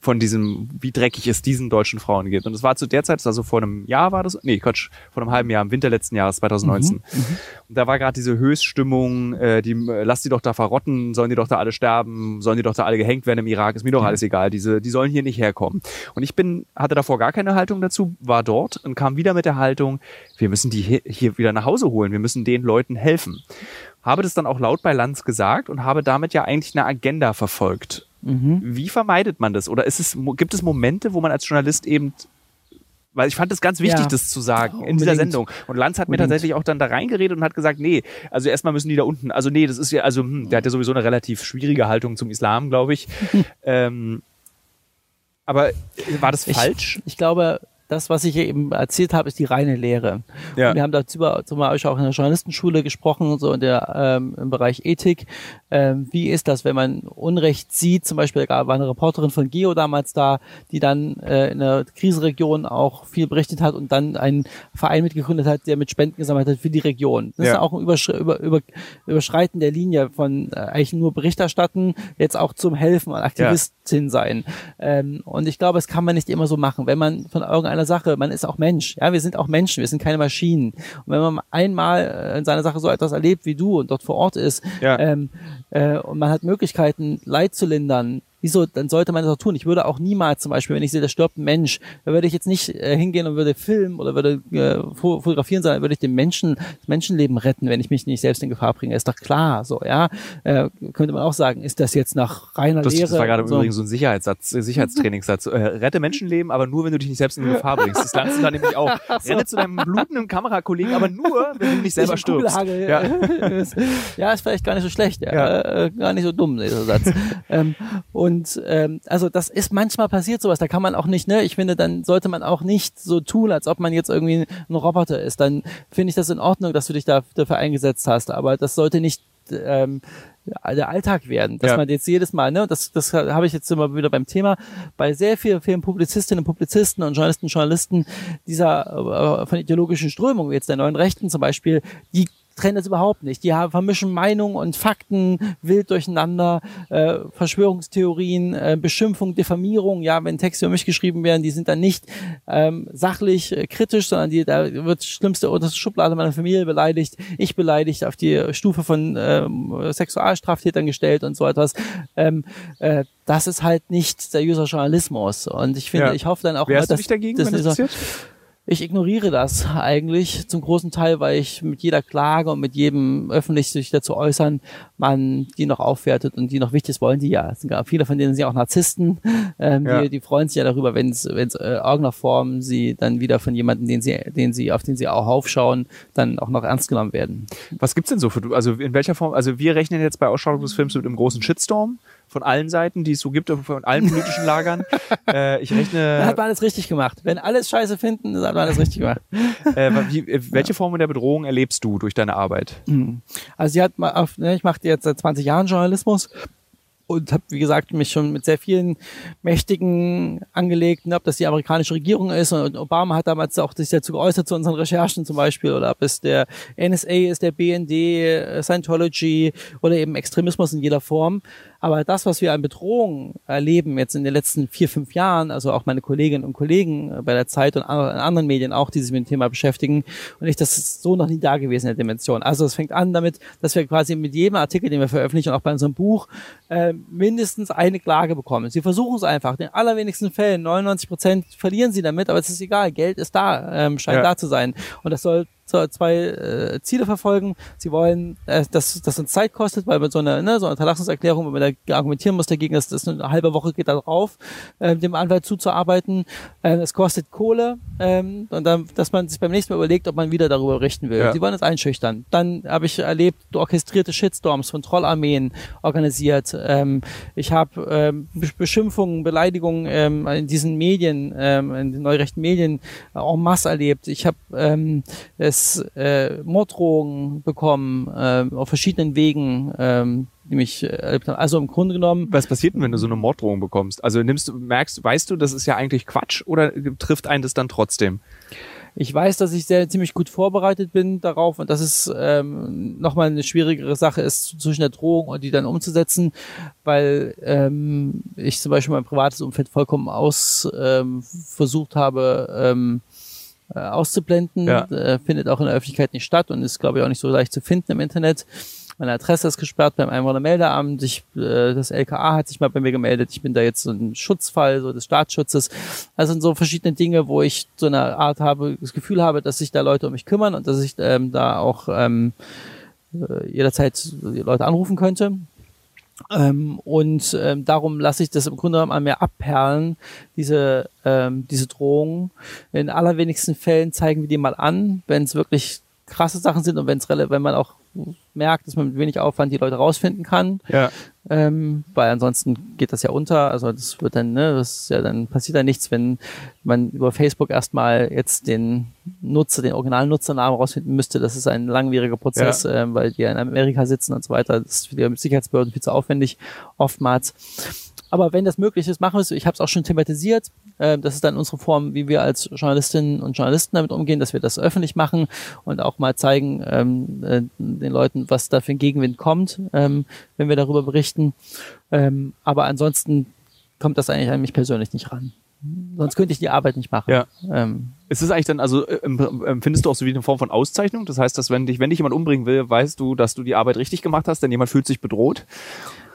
von diesem, wie dreckig es diesen deutschen Frauen geht. Und es war zu der Zeit, also vor einem Jahr war das, nee, Quatsch, vor einem halben Jahr, im Winter letzten Jahres, 2019. Mhm, mhm, und da war gerade diese Höchststimmung, äh, die, lass die doch da verrotten, sollen die doch da alle sterben, sollen die doch da alle gehängt werden im Irak, ist mir doch alles egal, diese, die sollen hier nicht herkommen. Und ich bin, hatte davor gar keine Haltung dazu, war dort und kam wieder mit der Haltung, wir müssen die hier, hier wieder nach Hause holen, wir müssen den Leuten helfen. Habe das dann auch laut bei Lanz gesagt und habe damit ja eigentlich eine Agenda verfolgt. Mhm. Wie vermeidet man das? Oder es, gibt es Momente, wo man als Journalist eben Weil ich fand es ganz wichtig, Ja. das zu sagen in dieser Sendung. Und Lanz hat mir Unbedingt. tatsächlich auch dann da reingeredet und hat gesagt, nee, also erstmal müssen die da unten, also nee, das ist ja, also hm, der hat ja sowieso eine relativ schwierige Haltung zum Islam, glaube ich. ähm, aber war das Ich- falsch? Ich glaube, das, was ich eben erzählt habe, ist die reine Lehre. Ja. Wir haben dazu zum Beispiel auch in der Journalistenschule gesprochen, so in der, ähm, im Bereich Ethik. Ähm, wie ist das, wenn man Unrecht sieht? Zum Beispiel da war eine Reporterin von Geo damals da, die dann äh, in der Krisenregion auch viel berichtet hat und dann einen Verein mitgegründet hat, der mit Spenden gesammelt hat für die Region. Das Ja. ist auch ein Überschre über, über, Überschreiten der Linie von äh, eigentlich nur Berichterstatten, jetzt auch zum Helfen und Aktivistin sein. Ähm, und ich glaube, das kann man nicht immer so machen. Wenn man von irgendeiner Sache, man ist auch Mensch, ja, wir sind auch Menschen, wir sind keine Maschinen. Und wenn man einmal äh, in seiner Sache so etwas erlebt wie du und dort vor Ort ist, Ja. ähm, äh, und man hat Möglichkeiten, Leid zu lindern, wieso, dann sollte man das auch tun. Ich würde auch niemals zum Beispiel, wenn ich sehe, da stirbt ein Mensch, da würde ich jetzt nicht äh, hingehen und würde filmen oder würde äh, fo- fotografieren, sondern würde ich den Menschen, das Menschenleben retten, wenn ich mich nicht selbst in Gefahr bringe. Ist doch klar, so, ja. Äh, könnte man auch sagen, ist das jetzt nach reiner Das, Lehre? das war gerade so. übrigens so ein Sicherheitssatz, äh, Sicherheitstrainingssatz. Äh, rette Menschenleben, aber nur, wenn du dich nicht selbst in Gefahr bringst. Das lernst du dann nämlich auch. Renne zu deinem blutenden Kamerakollegen, aber nur, wenn du nicht selber stirbst. Ja. ist, ja, ist vielleicht gar nicht so schlecht, ja. Ja. Äh, gar nicht so dumm, dieser Satz. ähm, und ähm, also das ist manchmal passiert sowas, da kann man auch nicht, ne, ich finde, dann sollte man auch nicht so tun, als ob man jetzt irgendwie ein Roboter ist. Dann finde ich das in Ordnung, dass du dich da, dafür eingesetzt hast, aber das sollte nicht ähm, der Alltag werden, dass Ja. man jetzt jedes Mal, ne, das, das habe ich jetzt immer wieder beim Thema, bei sehr vielen, vielen Publizistinnen und Publizisten und Journalisten und Journalisten dieser äh, von ideologischen Strömungen, jetzt der neuen Rechten zum Beispiel, die trennen das überhaupt nicht. Die haben, vermischen Meinung und Fakten wild durcheinander, äh, Verschwörungstheorien, äh, Beschimpfung, Diffamierung. Ja, wenn Texte über mich geschrieben werden, die sind dann nicht ähm, sachlich äh, kritisch, sondern die, da wird das Schlimmste unter die Schublade meiner Familie beleidigt, ich beleidigt, auf die Stufe von ähm, Sexualstraftätern gestellt und so etwas. Ähm, äh, das ist halt nicht seriöser Journalismus. Und ich finde, Ja. ich hoffe dann auch Wehrst mal, du dich dagegen, dass wenn das passiert? Ich ignoriere das eigentlich zum großen Teil, weil ich mit jeder Klage und mit jedem öffentlich sich dazu äußern, man die noch aufwertet und die noch wichtig ist, wollen die ja. Es sind gar viele von denen sind ja auch Narzissten, ähm, Ja. die, die freuen sich ja darüber, wenn es wenn es äh, irgendeiner Form sie dann wieder von jemandem, den sie, den sie, auf den sie auch aufschauen, dann auch noch ernst genommen werden. Was gibt's denn so für, also in welcher Form, also wir rechnen jetzt bei Ausstrahlung des Films mit einem großen Shitstorm von allen Seiten, die es so gibt, von allen politischen Lagern. äh, ich Dann rechne, hat man alles richtig gemacht. Wenn alles Scheiße finden, dann hat man alles richtig gemacht. äh, wie, äh, welche Form der Bedrohung erlebst du durch deine Arbeit? Also sie hat ne, ich mache jetzt seit 20 Jahren Journalismus und habe, wie gesagt, mich schon mit sehr vielen Mächtigen angelegt, ne, ob das die amerikanische Regierung ist und Obama hat damals auch sich dazu geäußert zu unseren Recherchen zum Beispiel oder ob es der NSA ist, der BND, äh, Scientology oder eben Extremismus in jeder Form. Aber das, was wir an Bedrohungen erleben jetzt in den letzten vier, fünf Jahren, also auch meine Kolleginnen und Kollegen äh, bei der Zeit und in anderen Medien auch, die sich mit dem Thema beschäftigen, und ich, das ist so noch nie da gewesen in der Dimension. Also es fängt an damit, dass wir quasi mit jedem Artikel, den wir veröffentlichen, auch bei unserem Buch, äh, mindestens eine Klage bekommen. Sie versuchen es einfach. In den allerwenigsten Fällen, 99 Prozent verlieren sie damit, aber es ist egal. Geld ist da, ähm, scheint Ja. da zu sein. Und das soll so zwei äh, Ziele verfolgen. Sie wollen, äh, dass das uns Zeit kostet, weil mit so einer, ne, so einer Unterlassungserklärung, wenn man da argumentieren muss dagegen, dass das eine halbe Woche geht da drauf, äh, dem Anwalt zuzuarbeiten. Äh, es kostet Kohle ähm, und dann, dass man sich beim nächsten Mal überlegt, ob man wieder darüber berichten will. Ja. Sie wollen es einschüchtern. Dann habe ich erlebt, orchestrierte Shitstorms von Trollarmeen organisiert. Ähm, ich habe ähm, Be- Beschimpfungen, Beleidigungen ähm, in diesen Medien, ähm, in den neurechten Medien äh, en masse erlebt. Ich habe ähm, es äh, Morddrohungen bekommen ähm, auf verschiedenen Wegen, ähm, die mich äh, erlebt haben. Also im Grunde genommen Was passiert denn, wenn du so eine Morddrohung bekommst? Also nimmst du, merkst, weißt du, das ist ja eigentlich Quatsch oder trifft einen das dann trotzdem? Ich weiß, dass ich sehr ziemlich gut vorbereitet bin darauf und dass es ähm, nochmal eine schwierigere Sache ist, zwischen der Drohung und die dann umzusetzen, weil ähm, ich zum Beispiel mein privates Umfeld vollkommen aus ähm, versucht habe ähm, äh, auszublenden. Ja. Äh, findet auch in der Öffentlichkeit nicht statt und ist, glaube ich, auch nicht so leicht zu finden im Internet. Meine Adresse ist gesperrt beim Einwohnermeldeamt. Ich, äh, das LKA hat sich mal bei mir gemeldet. Ich bin da jetzt so ein Schutzfall so des Staatsschutzes. Also sind so verschiedene Dinge, wo ich so eine Art habe, das Gefühl habe, dass sich da Leute um mich kümmern und dass ich ähm, da auch ähm, äh, jederzeit Leute anrufen könnte. Ähm, und ähm, darum lasse ich das im Grunde genommen an mir abperlen, diese, ähm, diese Drohungen. In allerwenigsten Fällen zeigen wir die mal an, wenn es wirklich krasse Sachen sind und wenn es wenn man auch merkt, dass man mit wenig Aufwand die Leute rausfinden kann. Ja. Ähm, weil ansonsten geht das ja unter. Also das wird dann, ne, das ist ja dann passiert da nichts, wenn man über Facebook erstmal jetzt den Nutzer, den originalen Nutzernamen rausfinden müsste. Das ist ein langwieriger Prozess, ja. ähm, weil die ja in Amerika sitzen und so weiter. Das ist für die Sicherheitsbehörden viel zu aufwendig, oftmals. Aber wenn das möglich ist, machen wir es. Ich habe es auch schon thematisiert. Äh, das ist dann unsere Form, wie wir als Journalistinnen und Journalisten damit umgehen, dass wir das öffentlich machen und auch mal zeigen ähm, äh, den Leuten, was da für ein Gegenwind kommt, ähm, wenn wir darüber berichten. Ähm, aber ansonsten kommt das eigentlich an mich persönlich nicht ran. Sonst könnte ich die Arbeit nicht machen. Ja. Ähm, ist es eigentlich dann, also äh, empfindest du auch so wie eine Form von Auszeichnung? Das heißt, dass wenn dich, wenn dich jemand umbringen will, weißt du, dass du die Arbeit richtig gemacht hast, denn jemand fühlt sich bedroht?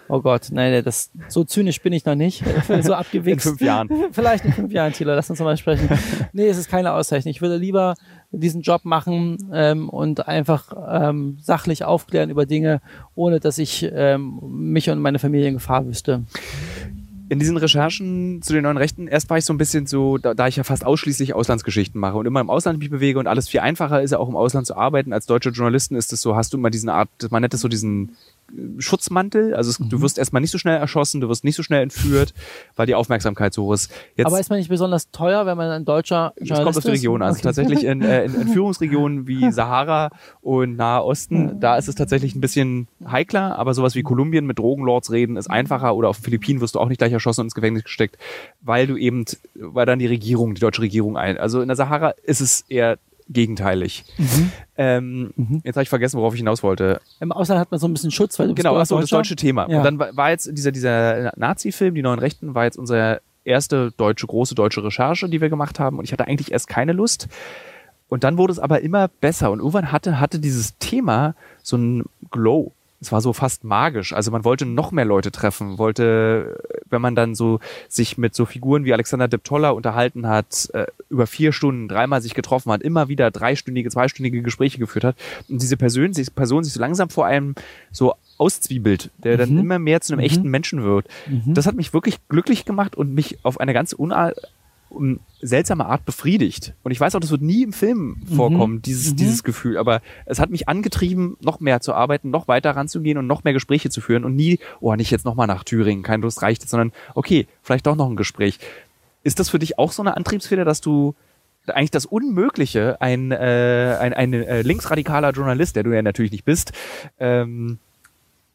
Oh Gott, nein, das, so zynisch bin ich noch nicht. so abgewichst. In fünf Jahren. Vielleicht in fünf Jahren, Thilo, lass uns mal sprechen. Nee, es ist keine Auszeichnung. Ich würde lieber diesen Job machen ähm, und einfach ähm, sachlich aufklären über Dinge, ohne dass ich ähm, mich und meine Familie in Gefahr wüsste in diesen Recherchen zu den neuen Rechten, erst war ich so ein bisschen so, da, da ich ja fast ausschließlich Auslandsgeschichten mache und immer im Ausland mich bewege und alles viel einfacher ist ja auch im Ausland zu arbeiten. Als deutsche Journalisten ist es so, hast du immer diesen Art, man nennt es so diesen Schutzmantel. Also es, mhm. du wirst erstmal nicht so schnell erschossen, du wirst nicht so schnell entführt, weil die Aufmerksamkeit so hoch ist. Jetzt, Aber ist man nicht besonders teuer, wenn man ein deutscher Journalist ist? Es kommt auf die Region an. Also okay. tatsächlich in, äh, in Entführungsregionen wie Sahara und Nahe Osten, da ist es tatsächlich ein bisschen heikler, aber sowas wie Kolumbien mit Drogenlords reden ist einfacher oder auf den Philippinen wirst du auch nicht gleich erschossen und ins Gefängnis gesteckt, weil du eben, weil dann die Regierung, die deutsche Regierung ein. Also in der Sahara ist es eher gegenteilig. Mhm. Ähm, mhm. Jetzt habe ich vergessen, worauf ich hinaus wollte. Im Ausland hat man so ein bisschen Schutz, weil du Genau, achso, das deutsche Thema. Ja. Und dann war jetzt dieser, dieser Nazi-Film, Die Neuen Rechten, war jetzt unsere erste deutsche, große deutsche Recherche, die wir gemacht haben. Und ich hatte eigentlich erst keine Lust. Und dann wurde es aber immer besser. Und irgendwann hatte, hatte dieses Thema so ein Glow es war so fast magisch. Also man wollte noch mehr Leute treffen, wollte, wenn man dann so sich mit so Figuren wie Alexander Deptolla unterhalten hat, äh, über vier Stunden, dreimal sich getroffen hat, immer wieder dreistündige, zweistündige Gespräche geführt hat und diese Person, sich, Person sich so langsam vor einem so auszwiebelt, der dann mhm. immer mehr zu einem mhm. echten Menschen wird. Mhm. Das hat mich wirklich glücklich gemacht und mich auf eine ganz um seltsame Art befriedigt. Und ich weiß auch, das wird nie im Film mhm. vorkommen, mhm. dieses, mhm. dieses Gefühl. Aber es hat mich angetrieben, noch mehr zu arbeiten, noch weiter ranzugehen und noch mehr Gespräche zu führen und nie, oh, nicht jetzt nochmal nach Thüringen, kein Lust reicht sondern okay, vielleicht doch noch ein Gespräch. Ist das für dich auch so eine Antriebsfeder, dass du eigentlich das Unmögliche, ein, äh, ein, ein äh, linksradikaler Journalist, der du ja natürlich nicht bist, ähm,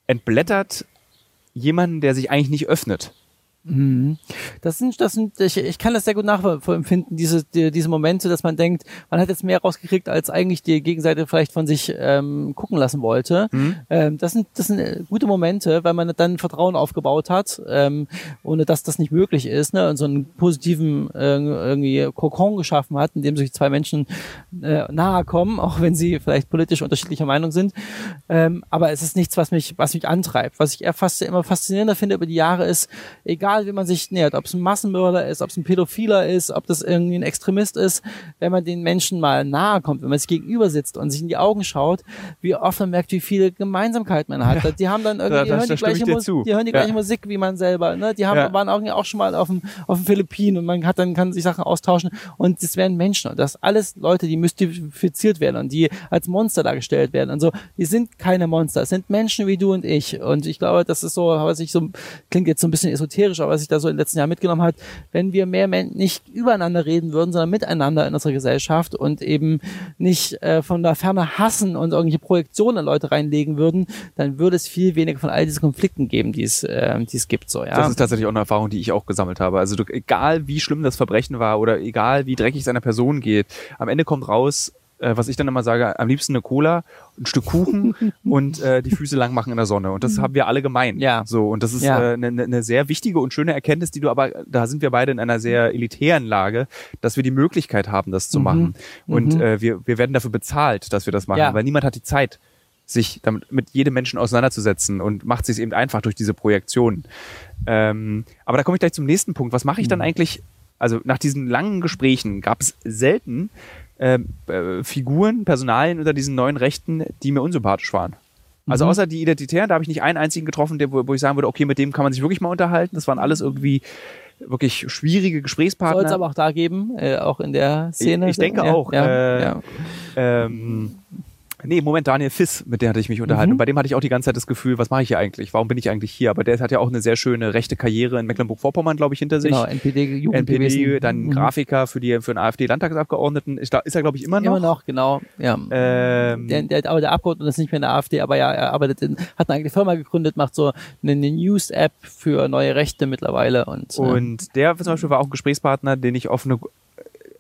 entblättert jemanden, der sich eigentlich nicht öffnet? Mhm. Das sind, das sind, ich, ich kann das sehr gut nachempfinden, diese, die, diese Momente, dass man denkt, man hat jetzt mehr rausgekriegt, als eigentlich die Gegenseite vielleicht von sich ähm, gucken lassen wollte. Mhm. Ähm, das sind, das sind äh, gute Momente, weil man dann Vertrauen aufgebaut hat, ähm, ohne dass das nicht möglich ist, ne? und so einen positiven äh, irgendwie Kokon geschaffen hat, in dem sich zwei Menschen äh, nahe kommen, auch wenn sie vielleicht politisch unterschiedlicher Meinung sind. Ähm, aber es ist nichts, was mich, was mich antreibt. Was ich eher fast immer faszinierender finde über die Jahre ist, egal egal wie man sich nähert, ob es ein Massenmörder ist, ob es ein Pädophiler ist, ob das irgendwie ein Extremist ist, wenn man den Menschen mal nahe kommt, wenn man sich gegenüber sitzt und sich in die Augen schaut, wie oft man merkt, wie viele Gemeinsamkeiten man hat. Ja. Die haben dann irgendwie, ja, die, hören die, gleiche Musik, die hören die gleiche Musik wie man selber, ne? Die haben, waren auch, auch schon mal auf dem, auf dem Philippinen und man hat dann, kann sich Sachen austauschen und das wären Menschen und das alles Leute, die mystifiziert werden und die als Monster dargestellt werden und so. Die sind keine Monster, es sind Menschen wie du und ich und ich glaube, das ist so, was ich so, klingt jetzt so ein bisschen esoterisch, was ich da so in den letzten Jahren mitgenommen hat, wenn wir mehr nicht übereinander reden würden, sondern miteinander in unserer Gesellschaft und eben nicht äh, von der Ferne hassen und irgendwelche Projektionen Leute reinlegen würden, dann würde es viel weniger von all diesen Konflikten geben, die es, äh, die es gibt. So, ja. Das ist tatsächlich auch eine Erfahrung, die ich auch gesammelt habe. Also egal wie schlimm das Verbrechen war oder egal wie dreckig es einer Person geht, am Ende kommt raus, äh, was ich dann immer sage, am liebsten eine Cola, ein Stück Kuchen und äh, die Füße lang machen in der Sonne. Und das haben wir alle gemeint. Ja. So, und das ist eine ja. äh, ne, ne, ne sehr wichtige und schöne Erkenntnis, die du aber, da sind wir beide in einer sehr elitären Lage, dass wir die Möglichkeit haben, das zu mhm. machen. Und mhm. äh, wir, wir werden dafür bezahlt, dass wir das machen, ja. weil niemand hat die Zeit sich damit mit jedem Menschen auseinanderzusetzen und macht sich eben einfach durch diese Projektion. Ähm, aber da komme ich gleich zum nächsten Punkt. Was mache ich dann mhm. eigentlich? Also nach diesen langen Gesprächen gab es selten ähm, äh, Figuren, Personalien unter diesen neuen Rechten, die mir unsympathisch waren. Also Mhm. außer die Identitären, da habe ich nicht einen einzigen getroffen, der, wo, wo ich sagen würde, okay, mit dem kann man sich wirklich mal unterhalten. Das waren alles irgendwie wirklich schwierige Soll es Gesprächspartner. aber auch da geben, äh, auch in der Szene. Ich- ich denke ja, auch, Ja, äh, ja. Ähm, nee, Moment, Daniel Fiss, mit dem hatte ich mich unterhalten. Mhm. Und bei dem hatte ich auch die ganze Zeit das Gefühl, was mache ich hier eigentlich? Warum bin ich eigentlich hier? Aber der hat ja auch eine sehr schöne rechte Karriere in Mecklenburg-Vorpommern, glaube ich, hinter sich. Genau, NPD, NPD, dann Mhm. Grafiker für, die, für den AfD-Landtagsabgeordneten. Ist, da, ist er, glaube ich, immer noch. Immer noch, genau. Ja. Ähm, der, der, aber der Abgeordnete ist nicht mehr in der AfD, aber ja, er arbeitet in, hat eine eigene Firma gegründet, macht so eine, eine News-App für neue Rechte mittlerweile und, äh, Und der zum Beispiel war auch ein Gesprächspartner, den ich auf eine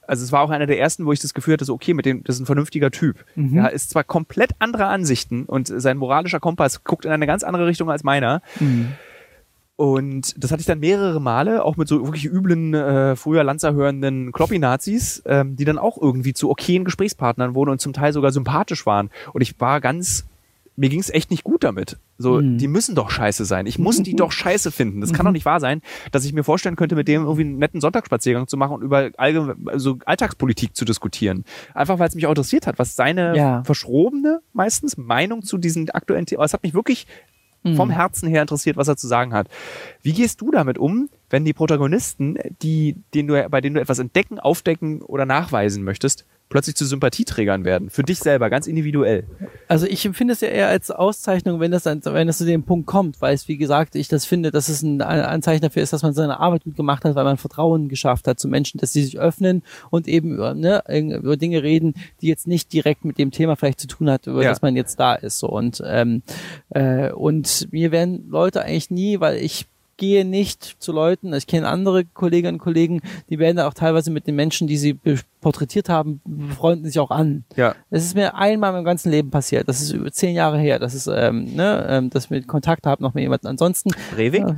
also es war auch einer der ersten, wo ich das Gefühl hatte, so okay, mit dem, das ist ein vernünftiger Typ. Mhm. Er ist zwar komplett andere Ansichten und sein moralischer Kompass guckt in eine ganz andere Richtung als meiner. Mhm. Und das hatte ich dann mehrere Male, auch mit so wirklich üblen, äh, früher Lanzerhörenden Kloppi-Nazis, ähm, die dann auch irgendwie zu okayen Gesprächspartnern wurden und zum Teil sogar sympathisch waren. Und ich war ganz, mir ging es echt nicht gut damit. So, Mhm. die müssen doch scheiße sein. Ich muss die doch scheiße finden. Das kann doch nicht wahr sein, dass ich mir vorstellen könnte, mit dem irgendwie einen netten Sonntagsspaziergang zu machen und über allgemein, also Alltagspolitik zu diskutieren. Einfach weil es mich auch interessiert hat, was seine Ja. verschrobene, meistens, Meinung zu diesen aktuellen Themen, es hat mich wirklich vom Herzen her interessiert, was er zu sagen hat. Wie gehst du damit um, wenn die Protagonisten, die, denen du, bei denen du etwas entdecken, aufdecken oder nachweisen möchtest, plötzlich zu Sympathieträgern werden? Für dich selber, ganz individuell. Also ich empfinde es ja eher als Auszeichnung, wenn das, wenn das zu dem Punkt kommt, weil es, wie gesagt, ich das finde, dass es ein, ein Zeichen dafür ist, dass man seine Arbeit gut gemacht hat, weil man Vertrauen geschafft hat zu Menschen, dass sie sich öffnen und eben über, ne, über Dinge reden, die jetzt nicht direkt mit dem Thema vielleicht zu tun hat, über Ja. das man jetzt da ist. So. Und, ähm, äh, und mir werden Leute eigentlich nie, weil ich gehe nicht zu Leuten, ich kenne andere Kolleginnen und Kollegen, die werden da auch teilweise mit den Menschen, die sie porträtiert haben, freunden sich auch an. Ja. Es ist mir einmal in meinem ganzen Leben passiert. Das ist über zehn Jahre her. Das ist, ähm, ne, ähm, dass ich mit Kontakt habe noch mit jemandem. Ansonsten Breivik?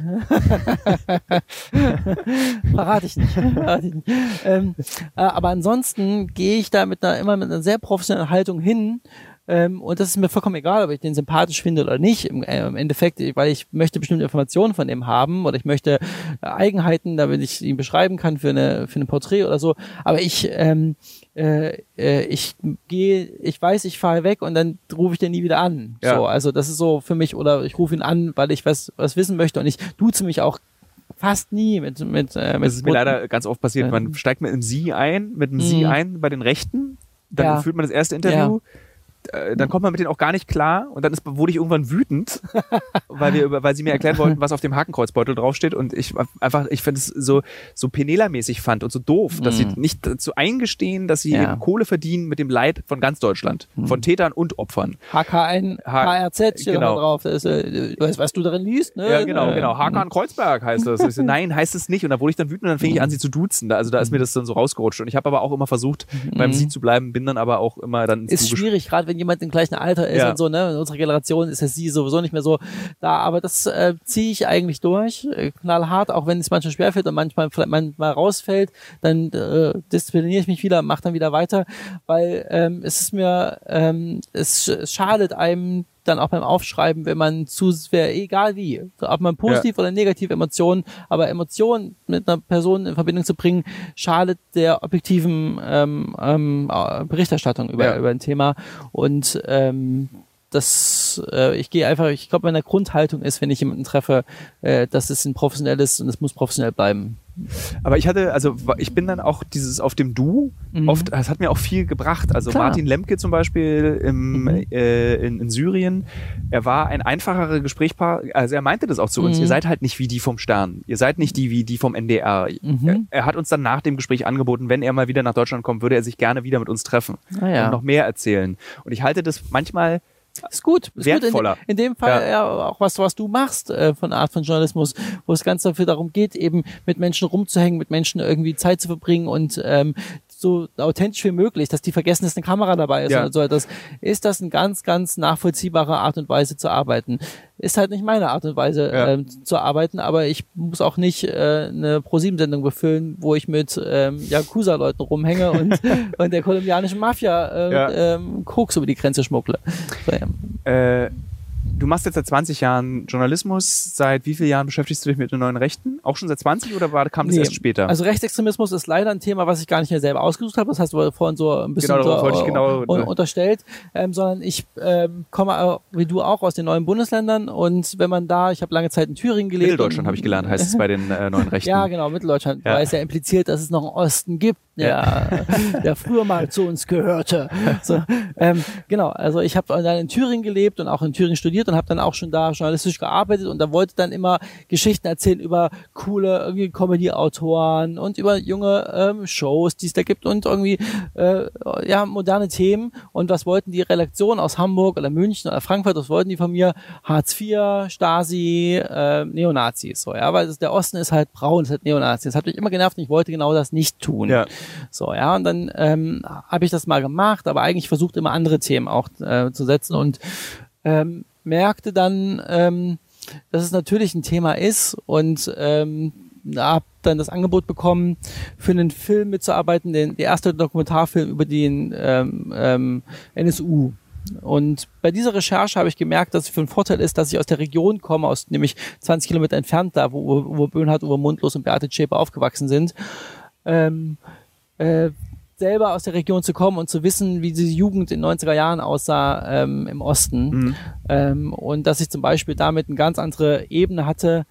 verrate ich nicht. Verrate ich nicht. Ähm, äh, aber ansonsten gehe ich da mit einer immer mit einer sehr professionellen Haltung hin. Ähm, und das ist mir vollkommen egal, ob ich den sympathisch finde oder nicht. Im, äh, im Endeffekt, weil ich möchte bestimmte Informationen von dem haben oder ich möchte äh, Eigenheiten, damit ich ihn beschreiben kann für eine für ein Porträt oder so. Aber ich ähm, äh, äh, ich gehe, ich weiß, ich fahre weg und dann rufe ich den nie wieder an. Ja. So, also das ist so für mich oder ich rufe ihn an, weil ich was was wissen möchte und ich duze mich auch fast nie mit mit äh, mit Das ist mir leider ganz oft passiert. Man steigt mit einem Sie ein, mit einem Sie Mhm. ein bei den Rechten, dann Ja. führt man das erste Interview. Äh, Dann kommt man mit denen auch gar nicht klar und dann ist, wurde ich irgendwann wütend, weil wir weil sie mir erklären wollten, was auf dem Hakenkreuzbeutel draufsteht und ich einfach, ich finde es so, so Penela-mäßig fand und so doof, dass sie nicht dazu eingestehen, dass sie Mhm. Ja. Mhm. eben Kohle verdienen mit dem Leid von ganz Deutschland, von Tätern und Opfern. HK1, H- HRZ steht genau. drauf. Das ist, äh, du weißt, was du darin liest, ne? Ja, genau, Äh, genau. Hakan Kreuzberg heißt das. So, nein, heißt es nicht. Und da wurde ich dann wütend und dann fing ich an, sie zu duzen. Also da ist mir das dann so rausgerutscht. Und ich habe aber auch immer versucht, beim Sie zu bleiben, bin dann aber auch immer dann Ist schwierig, gerade wenn jemand im gleichen Alter ist Ja. und so, ne? In unserer Generation ist ja sie sowieso nicht mehr so da, aber das äh, ziehe ich eigentlich durch, äh, knallhart, auch wenn es manchmal schwerfällt und manchmal vielleicht manchmal rausfällt, dann äh, diszipliniere ich mich wieder, mache dann wieder weiter, weil ähm, es ist mir, ähm, es, es schadet einem dann auch beim Aufschreiben, wenn man zu sehr, egal wie, ob man positiv oder negative Emotionen, aber Emotionen mit einer Person in Verbindung zu bringen, schadet der objektiven ähm, ähm, äh, Berichterstattung über, Ja. über ein Thema. Und ähm, das, äh, ich gehe einfach, ich glaube, meine Grundhaltung ist, wenn ich jemanden treffe, äh, dass es ein professionelles und es muss professionell bleiben. Aber ich hatte, also ich bin dann auch dieses auf dem Du, oft, das hat mir auch viel gebracht. Also Mhm. Klar. Martin Lemke zum Beispiel im, Mhm. äh, in, in Syrien, er war ein einfacherer Gesprächspartner, also er meinte das auch zu uns, Mhm. ihr seid halt nicht wie die vom Stern, ihr seid nicht die wie die vom NDR. Mhm. Er, er hat uns dann nach dem Gespräch angeboten, wenn er mal wieder nach Deutschland kommt, würde er sich gerne wieder mit uns treffen Ah ja. und noch mehr erzählen. Und ich halte das manchmal Ist gut. Ist Wertvoller. Gut. In, in dem Fall Ja. ja. auch was, was du machst äh, von Art von Journalismus, wo es ganz dafür darum geht, eben mit Menschen rumzuhängen, mit Menschen irgendwie Zeit zu verbringen und ähm, so authentisch wie möglich, dass die vergessen, dass eine Kamera dabei ist Ja. und so etwas, ist das eine ganz, ganz nachvollziehbare Art und Weise zu arbeiten. Ist halt nicht meine Art und Weise Ja. ähm, zu arbeiten, aber ich muss auch nicht äh, eine Pro-7-Sendung befüllen, wo ich mit ähm, Yakuza-Leuten rumhänge und, und der kolumbianischen Mafia äh, Ja. ähm, Koks über die Grenze schmuggle. So, ja. Äh, du machst jetzt seit 20 Jahren Journalismus. Seit wie vielen Jahren beschäftigst du dich mit den neuen Rechten? Auch schon seit 20 oder war, kam das Nee, erst später? Also Rechtsextremismus ist leider ein Thema, was ich gar nicht mehr selber ausgesucht habe. Das hast du vorhin so ein bisschen Genau, so, genau- un- unterstellt, ähm, sondern ich ähm, komme wie du auch aus den neuen Bundesländern und wenn man da, ich habe lange Zeit in Thüringen gelebt. Mitteldeutschland habe ich gelernt, heißt es bei den äh, neuen Rechten. Ja, genau, Mitteldeutschland, Ja. weil es ja impliziert, dass es noch einen Osten gibt, der, der früher mal zu uns gehörte. So, ähm, genau, also ich habe dann in Thüringen gelebt und auch in Thüringen studiert und habe dann auch schon da journalistisch gearbeitet und da wollte dann immer Geschichten erzählen über coole irgendwie Comedy-Autoren und über junge ähm, Shows, die es da gibt und irgendwie äh, ja moderne Themen. Und was wollten die Redaktionen aus Hamburg oder München oder Frankfurt, was wollten die von mir? Hartz IV, Stasi, äh, Neonazis, so ja, weil das, der Osten ist halt braun, ist halt Neonazis. Das hat mich immer genervt und ich wollte genau das nicht tun. Ja. So, ja, und dann ähm, habe ich das mal gemacht, aber eigentlich versucht immer andere Themen auch äh, zu setzen und ähm, merkte dann, ähm, dass es natürlich ein Thema ist und ähm, habe dann das Angebot bekommen, für einen Film mitzuarbeiten, den der erste Dokumentarfilm über den ähm, ähm, NSU. Und bei dieser Recherche habe ich gemerkt, dass es für einen Vorteil ist, dass ich aus der Region komme, aus nämlich 20 Kilometer entfernt da, wo Uwe Böhnhardt, Uwe Mundlos und Beate Zschäpe aufgewachsen sind. Ähm, äh, selber aus der Region zu kommen und zu wissen, wie diese Jugend in den 90er Jahren aussah ähm, im Osten. Mhm. Ähm, und dass ich zum Beispiel damit eine ganz andere Ebene hatte,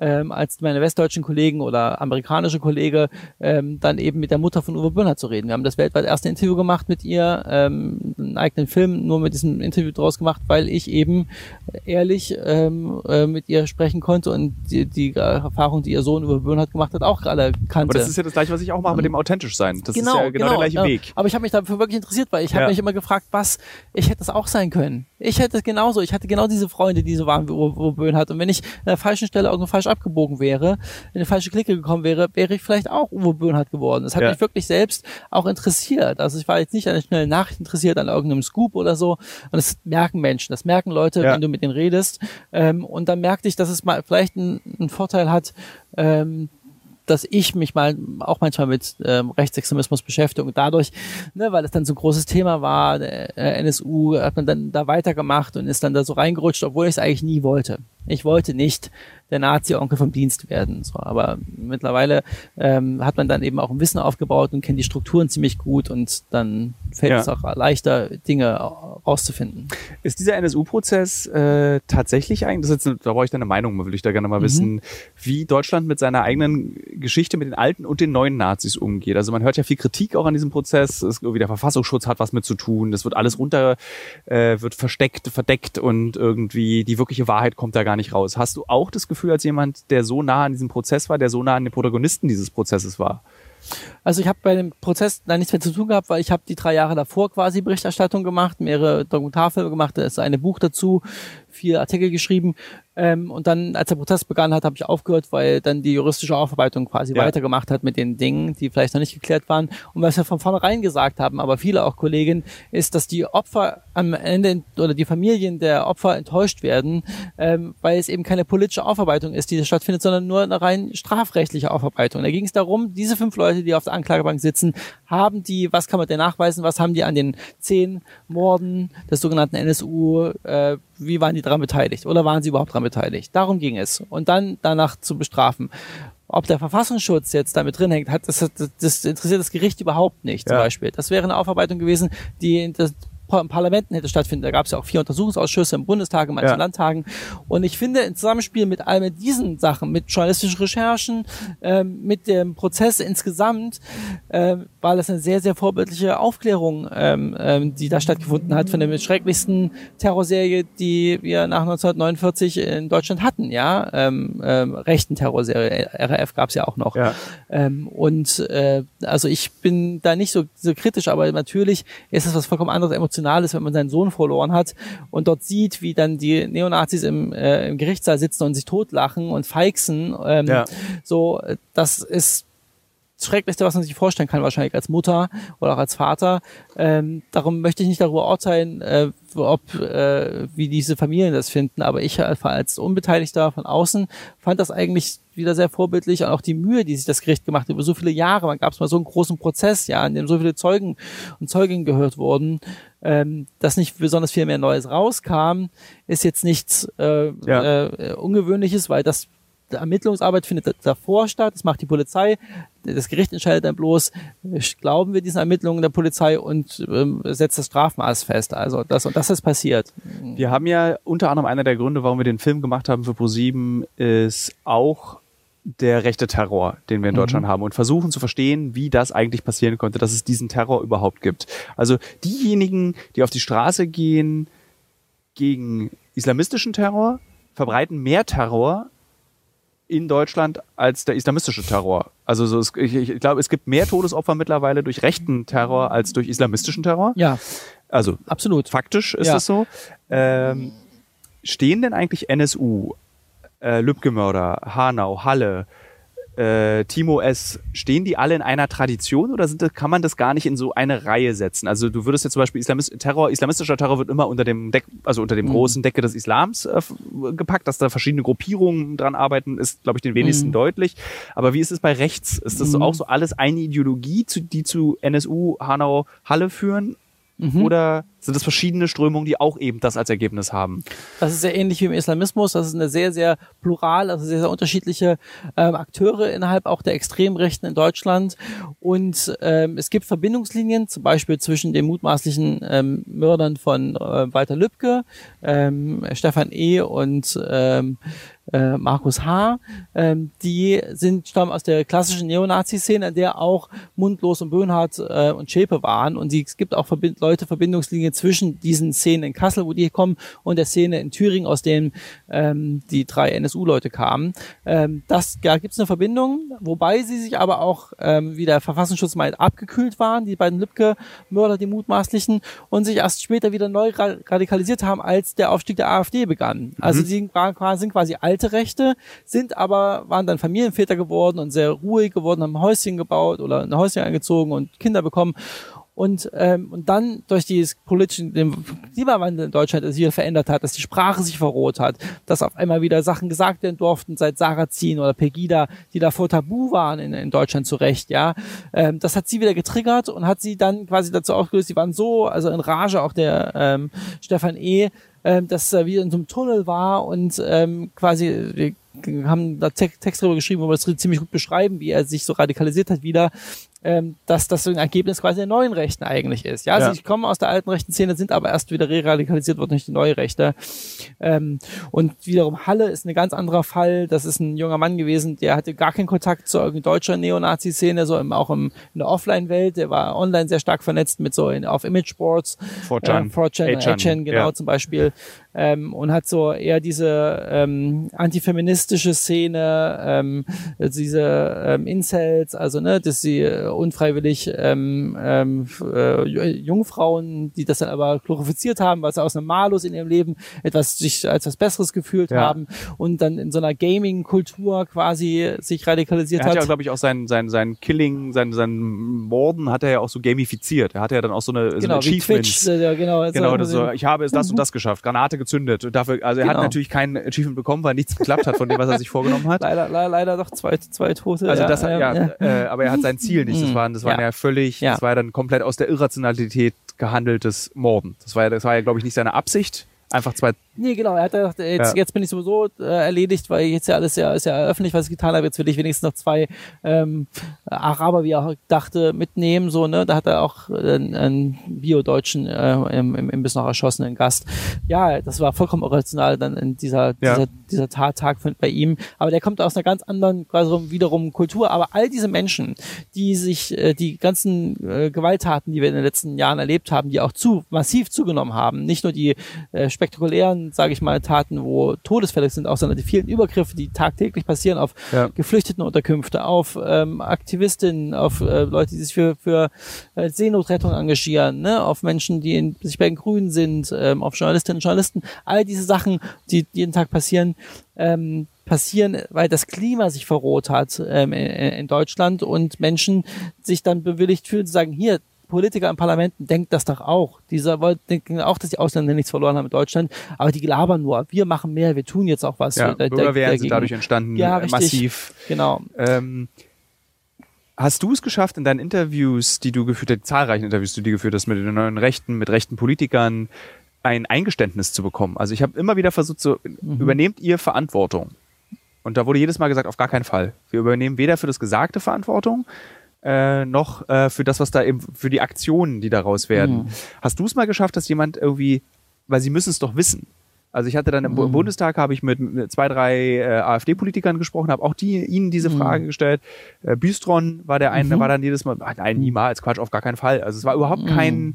ähm, als meine westdeutschen Kollegen oder amerikanische Kollege, ähm, dann eben mit der Mutter von Uwe Böhner zu reden. Wir haben das weltweit erste Interview gemacht mit ihr, ähm, einen eigenen Film nur mit diesem Interview draus gemacht, weil ich eben ehrlich ähm, äh, mit ihr sprechen konnte und die, die Erfahrung, die ihr Sohn Uwe Böhner gemacht hat, auch alle kannte. Aber das ist ja das gleiche, was ich auch mache mit dem authentisch sein. Das genau, ist ja genau, der gleiche ja. Weg. Aber ich habe mich dafür wirklich interessiert, weil ich habe Ja. mich immer gefragt, was, ich hätte das auch sein können. Ich hätte es genauso, ich hatte genau diese Freunde, die so waren wie Uwe Uwe Böhn Und wenn ich an der falschen Stelle irgendwo falsch abgebogen wäre, in eine falsche Clique gekommen wäre, wäre ich vielleicht auch Uwe Böhnhardt geworden. Das hat Ja. mich wirklich selbst auch interessiert. Also ich war jetzt nicht an der schnellen Nachricht interessiert, an irgendeinem Scoop oder so. Und das merken Menschen, das merken Leute, Ja. wenn du mit denen redest. Ähm, und dann merkte ich, dass es mal vielleicht einen, einen Vorteil hat, ähm, dass ich mich mal auch manchmal mit ähm, Rechtsextremismus beschäftige und dadurch, ne, weil es dann so ein großes Thema war, der äh, NSU hat man dann da weitergemacht und ist dann da so reingerutscht, obwohl ich es eigentlich nie wollte. Ich wollte nicht der Nazi-Onkel vom Dienst werden. So, aber mittlerweile ähm, hat man dann eben auch ein Wissen aufgebaut und kennt die Strukturen ziemlich gut und dann fällt Ja. es auch leichter, Dinge rauszufinden. Ist dieser NSU-Prozess äh, tatsächlich eigentlich, das ist jetzt, da brauche ich deine Meinung, würde ich da gerne Mhm. mal wissen, wie Deutschland mit seiner eigenen Geschichte mit den alten und den neuen Nazis umgeht. Also man hört ja viel Kritik auch an diesem Prozess. Es, irgendwie der Verfassungsschutz hat was mit zu tun. Das wird alles runter, äh, wird versteckt, verdeckt und irgendwie die wirkliche Wahrheit kommt da gar nicht raus. Hast du auch das Gefühl als jemand, der so nah an diesem Prozess war, der so nah an den Protagonisten dieses Prozesses war? Also ich habe bei dem Prozess da nichts mehr zu tun gehabt, weil ich habe die drei Jahre davor quasi Berichterstattung gemacht, mehrere Dokumentarfilme gemacht, da ist ein Buch dazu, vier Artikel geschrieben. Ähm, und dann, als der Prozess begann hat, habe ich aufgehört, weil dann die juristische Aufarbeitung quasi Ja. weitergemacht hat mit den Dingen, die vielleicht noch nicht geklärt waren. Und was wir von vornherein gesagt haben, aber viele auch Kollegen, ist, dass die Opfer am Ende oder die Familien der Opfer enttäuscht werden, ähm, weil es eben keine politische Aufarbeitung ist, die stattfindet, sondern nur eine rein strafrechtliche Aufarbeitung. Da ging es darum, diese fünf Leute, die auf der Anklagebank sitzen, haben die, was kann man denn nachweisen, was haben die an den zehn Morden des sogenannten NSU, äh, wie waren die daran beteiligt oder waren sie überhaupt daran beteiligt? Darum ging es. Und dann danach zu bestrafen. Ob der Verfassungsschutz jetzt damit drin hängt, hat, das, das, das interessiert das Gericht überhaupt nicht, zum Ja. Beispiel. Das wäre eine Aufarbeitung gewesen, die in das Parlamenten hätte stattfinden. Da gab es ja auch vier Untersuchungsausschüsse im Bundestag, in manchen Ja. Landtagen. Und ich finde, im Zusammenspiel mit all mit diesen Sachen, mit journalistischen Recherchen, ähm, mit dem Prozess insgesamt, ähm, war das eine sehr, sehr vorbildliche Aufklärung, ähm, ähm, die da stattgefunden hat, von der schrecklichsten Terrorserie, die wir nach 1949 in Deutschland hatten, ja, ähm, ähm, rechten Terrorserie, RAF gab es ja auch noch. Ja. Ähm, und äh, also ich bin da nicht so, so kritisch, aber natürlich ist es was vollkommen anderes Emotionales, wenn man seinen Sohn verloren hat und dort sieht, wie dann die Neonazis im, äh, im Gerichtssaal sitzen und sich totlachen und feixen. Ähm, Ja. So, äh, das ist das Schrecklichste, was man sich vorstellen kann, wahrscheinlich als Mutter oder auch als Vater. Ähm, darum möchte ich nicht darüber urteilen, äh, ob äh, wie diese Familien das finden, aber ich als- als Unbeteiligter von außen fand das eigentlich wieder sehr vorbildlich und auch die Mühe, die sich das Gericht gemacht hat über so viele Jahre. Man gab es mal so einen großen Prozess, ja, in dem so viele Zeugen und Zeuginnen gehört wurden, ähm, dass nicht besonders viel mehr Neues rauskam, ist jetzt nichts äh, Ja. äh, Ungewöhnliches, weil das Ermittlungsarbeit findet davor statt, das macht die Polizei, das Gericht entscheidet dann bloß, glauben wir diesen Ermittlungen der Polizei und ähm, setzt das Strafmaß fest. Also das und das ist passiert. Wir haben ja unter anderem einer der Gründe, warum wir den Film gemacht haben für ProSieben, ist auch der rechte Terror, den wir in Deutschland mhm. haben und versuchen zu verstehen, wie das eigentlich passieren konnte, dass es diesen Terror überhaupt gibt. Also diejenigen, die auf die Straße gehen gegen islamistischen Terror, verbreiten mehr Terror in Deutschland als der islamistische Terror. Also so, ich, ich glaube, es gibt mehr Todesopfer mittlerweile durch rechten Terror als durch islamistischen Terror. Ja. Also absolut. Faktisch ist es so. Ähm, stehen denn eigentlich NSU, äh, Lübcke-Mörder, Hanau, Halle, äh, Timo S., stehen die alle in einer Tradition oder sind, kann man das gar nicht in so eine Reihe setzen? Also du würdest jetzt zum Beispiel Islamist Terror, islamistischer Terror wird immer unter dem Deck, also unter dem mhm. großen Decke des Islams äh, gepackt, dass da verschiedene Gruppierungen dran arbeiten, ist, glaube ich, den wenigsten mhm. deutlich. Aber wie ist es bei rechts? Ist das mhm. so auch so alles eine Ideologie, zu, die zu NSU, Hanau, Halle führen? Mhm. Oder sind es verschiedene Strömungen, die auch eben das als Ergebnis haben? Das ist sehr ähnlich wie im Islamismus. Das ist eine sehr, sehr plural, also sehr, sehr unterschiedliche ähm, Akteure innerhalb auch der Extremrechten in Deutschland. Und ähm, es gibt Verbindungslinien, zum Beispiel zwischen den mutmaßlichen ähm, Mördern von äh, Walter Lübcke, ähm, Stefan E. und ähm, äh, Markus H., ähm, die sind stammen aus der klassischen Neonazi-Szene, in der auch Mundlos und Böhnhardt äh, und Schäpe waren. Und die, es gibt auch Verbind Leute Verbindungslinien zwischen diesen Szenen in Kassel, wo die kommen, und der Szene in Thüringen, aus denen ähm, die drei NSU-Leute kamen. Ähm, das, da gibt es eine Verbindung, wobei sie sich aber auch, ähm, wie der Verfassungsschutz meint, abgekühlt waren, die beiden Lübcke-Mörder, die mutmaßlichen, und sich erst später wieder neu radikalisiert haben, als der Aufstieg der AfD begann. Also mhm. sie waren, sind quasi alt alte Rechte, sind aber, waren dann Familienväter geworden und sehr ruhig geworden, haben ein Häuschen gebaut oder ein Häuschen eingezogen und Kinder bekommen. Und, ähm, und dann durch die politischen den Klimawandel in Deutschland es wieder verändert hat, dass die Sprache sich verroht hat, dass auf einmal wieder Sachen gesagt werden durften seit Sarrazin oder Pegida, die davor tabu waren in, in Deutschland zu Recht, ja. Ähm, das hat sie wieder getriggert und hat sie dann quasi dazu ausgelöst, sie waren so, also in Rage auch der ähm, Stefan E., ähm, dass er wieder in so einem Tunnel war und ähm, quasi wir haben da Text drüber geschrieben, wo wir das ziemlich gut beschreiben, wie er sich so radikalisiert hat wieder, ähm, dass das so ein Ergebnis quasi der neuen Rechten eigentlich ist. Ja, ja. sie kommen aus der alten rechten Szene, sind aber erst wieder re-radikalisiert worden durch die neue Rechte. Ähm, und wiederum Halle ist ein ganz anderer Fall. Das ist ein junger Mann gewesen, der hatte gar keinen Kontakt zur deutscher Neonazi-Szene, so im, auch im, in der Offline-Welt. Der war online sehr stark vernetzt mit so in, auf Image-Boards. 4chan, äh, 4chan, genau ja. zum Beispiel. Ähm, und hat so eher diese ähm, antifeministische Szene, ähm, diese ähm, Incels, also ne, dass sie unfreiwillig ähm, ähm, äh, Jungfrauen, die das dann aber glorifiziert haben, weil sie aus einem Malus in ihrem Leben etwas sich als was Besseres gefühlt ja. haben und dann in so einer Gaming-Kultur quasi sich radikalisiert er hat. Er hat ja, glaube ich, auch sein, sein, sein Killing, sein, sein Morden hat er ja auch so gamifiziert. Er hatte ja dann auch so eine, genau, so eine Achievements. Twitch, ja, genau, genau das so, ich habe es das und das geschafft, Granate gezündet. Und dafür, also er genau. hat natürlich kein Achievement bekommen, weil nichts geklappt hat von dem, was er sich vorgenommen hat. Leider, leider, leider doch zwei, zwei Tote. Also das, ja, ja, Äh, aber er hat sein Ziel nicht. Das mhm. waren, das waren ja, ja völlig, ja. das war ja dann komplett aus der Irrationalität gehandeltes Morden. Das war ja, das war ja, glaube ich, nicht seine Absicht. Einfach zwei Nee, genau. Er hat gedacht, jetzt, ja. jetzt bin ich sowieso äh, erledigt, weil jetzt ja alles ja, ist ja öffentlich, was ich getan habe. Jetzt will ich wenigstens noch zwei ähm, Araber, wie er dachte, mitnehmen. So, ne? Da hat er auch einen, einen Bio-Deutschen äh, im, im Imbiss noch erschossenen Gast. Ja, das war vollkommen irrational dann in dieser, ja. dieser, dieser Tattag bei ihm. Aber der kommt aus einer ganz anderen, quasi wiederum Kultur. Aber all diese Menschen, die sich, äh, die ganzen äh, Gewalttaten, die wir in den letzten Jahren erlebt haben, die auch zu massiv zugenommen haben, nicht nur die äh, spektakulären sage ich mal, Taten, wo Todesfälle sind, auch sondern die vielen Übergriffe, die tagtäglich passieren auf ja. Geflüchtetenunterkünfte, auf ähm, Aktivistinnen, auf äh, Leute, die sich für, für äh, Seenotrettung engagieren, ne? auf Menschen, die in, sich bei den Grünen sind, ähm, auf Journalistinnen und Journalisten, all diese Sachen, die jeden Tag passieren, ähm, passieren, weil das Klima sich verroht hat ähm, in, in Deutschland und Menschen sich dann bewilligt fühlen zu sagen, hier, Politiker im Parlament denken das doch auch. Dieser denken auch, dass die Ausländer nichts verloren haben in Deutschland, aber die labern nur. Wir machen mehr, wir tun jetzt auch was. Ja, da, Bürgerwehren sind dadurch entstanden, ja, richtig, massiv. Genau. Ähm, hast du es geschafft, in deinen Interviews, die du geführt hast, zahlreichen Interviews, die du geführt hast mit den neuen Rechten, mit rechten Politikern, ein Eingeständnis zu bekommen? Also ich habe immer wieder versucht, so, mhm. übernehmt ihr Verantwortung? Und da wurde jedes Mal gesagt, auf gar keinen Fall. Wir übernehmen weder für das Gesagte Verantwortung, äh, noch äh, für das, was da eben, für die Aktionen, die daraus werden. Mhm. Hast du es mal geschafft, dass jemand irgendwie, weil sie müssen es doch wissen. Also ich hatte dann im Mhm. Bundestag, habe ich mit, zwei, drei äh, AfD-Politikern gesprochen, habe auch die ihnen diese Mhm. Frage gestellt. Äh, Büstron war der eine, der Mhm. war dann jedes Mal, ach, nein, niemals, Quatsch, auf gar keinen Fall. Also es war überhaupt Mhm. kein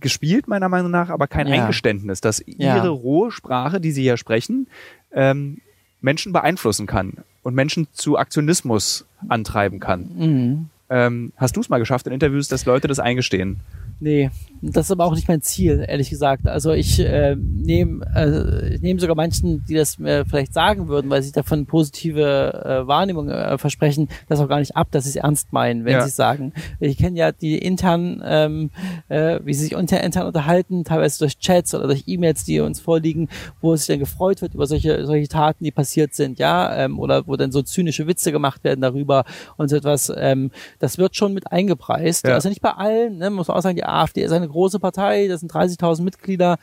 gespielt, meiner Meinung nach, aber kein Ja. Eingeständnis, dass ihre rohe Sprache, die sie hier sprechen, ähm, Menschen beeinflussen kann und Menschen zu Aktionismus antreiben kann. Mhm. Ähm, hast du es mal geschafft in Interviews, dass Leute das eingestehen? Nee, das ist aber auch nicht mein Ziel, ehrlich gesagt. Also ich äh, nehme äh, ich nehme sogar manchen, die das mir vielleicht sagen würden, weil sie davon positive äh, Wahrnehmung äh, versprechen, das auch gar nicht ab, dass sie es ernst meinen, wenn Ja. sie es sagen. Ich kenne ja die intern, ähm, äh, wie sie sich unter, intern unterhalten, teilweise durch Chats oder durch E-Mails, die uns vorliegen, wo es sich dann gefreut wird über solche solche Taten, die passiert sind, ja, ähm, oder wo dann so zynische Witze gemacht werden darüber und so etwas. Ähm, das wird schon mit eingepreist. Ja. Also nicht bei allen, ne, muss man auch sagen, die AfD ist eine große Partei, das sind 30.000 Mitglieder.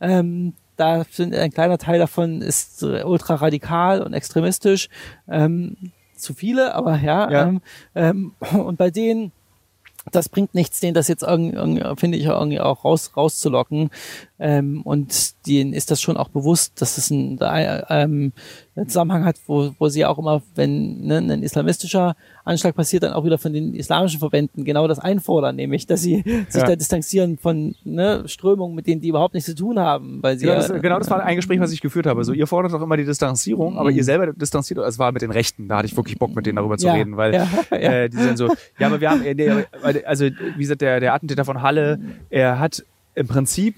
Ähm, da sind ein kleiner Teil davon ist äh, ultraradikal und extremistisch. Ähm, zu viele, aber ja. Ja. Ähm, ähm, und bei denen, das bringt nichts, denen das jetzt irgendwie, irgendwie finde ich, irgendwie auch raus, rauszulocken. Ähm, und denen ist das schon auch bewusst, dass es ein, äh, ähm, einen Zusammenhang hat, wo, wo sie auch immer, wenn ne, ein islamistischer Anschlag passiert, dann auch wieder von den islamischen Verbänden genau das einfordern, nämlich, dass sie sich Ja. da distanzieren von ne, Strömungen, mit denen die überhaupt nichts zu tun haben, weil sie Genau ja, das, genau das war ein Gespräch, was ich geführt habe. So, ihr fordert doch immer die Distanzierung, aber Mhm. ihr selber distanziert, es war mit den Rechten, da hatte ich wirklich Bock, mit denen darüber zu Ja, reden, weil ja, ja. Äh, die sind so, ja, aber wir haben, äh, also wie gesagt, der, der Attentäter von Halle, er hat im Prinzip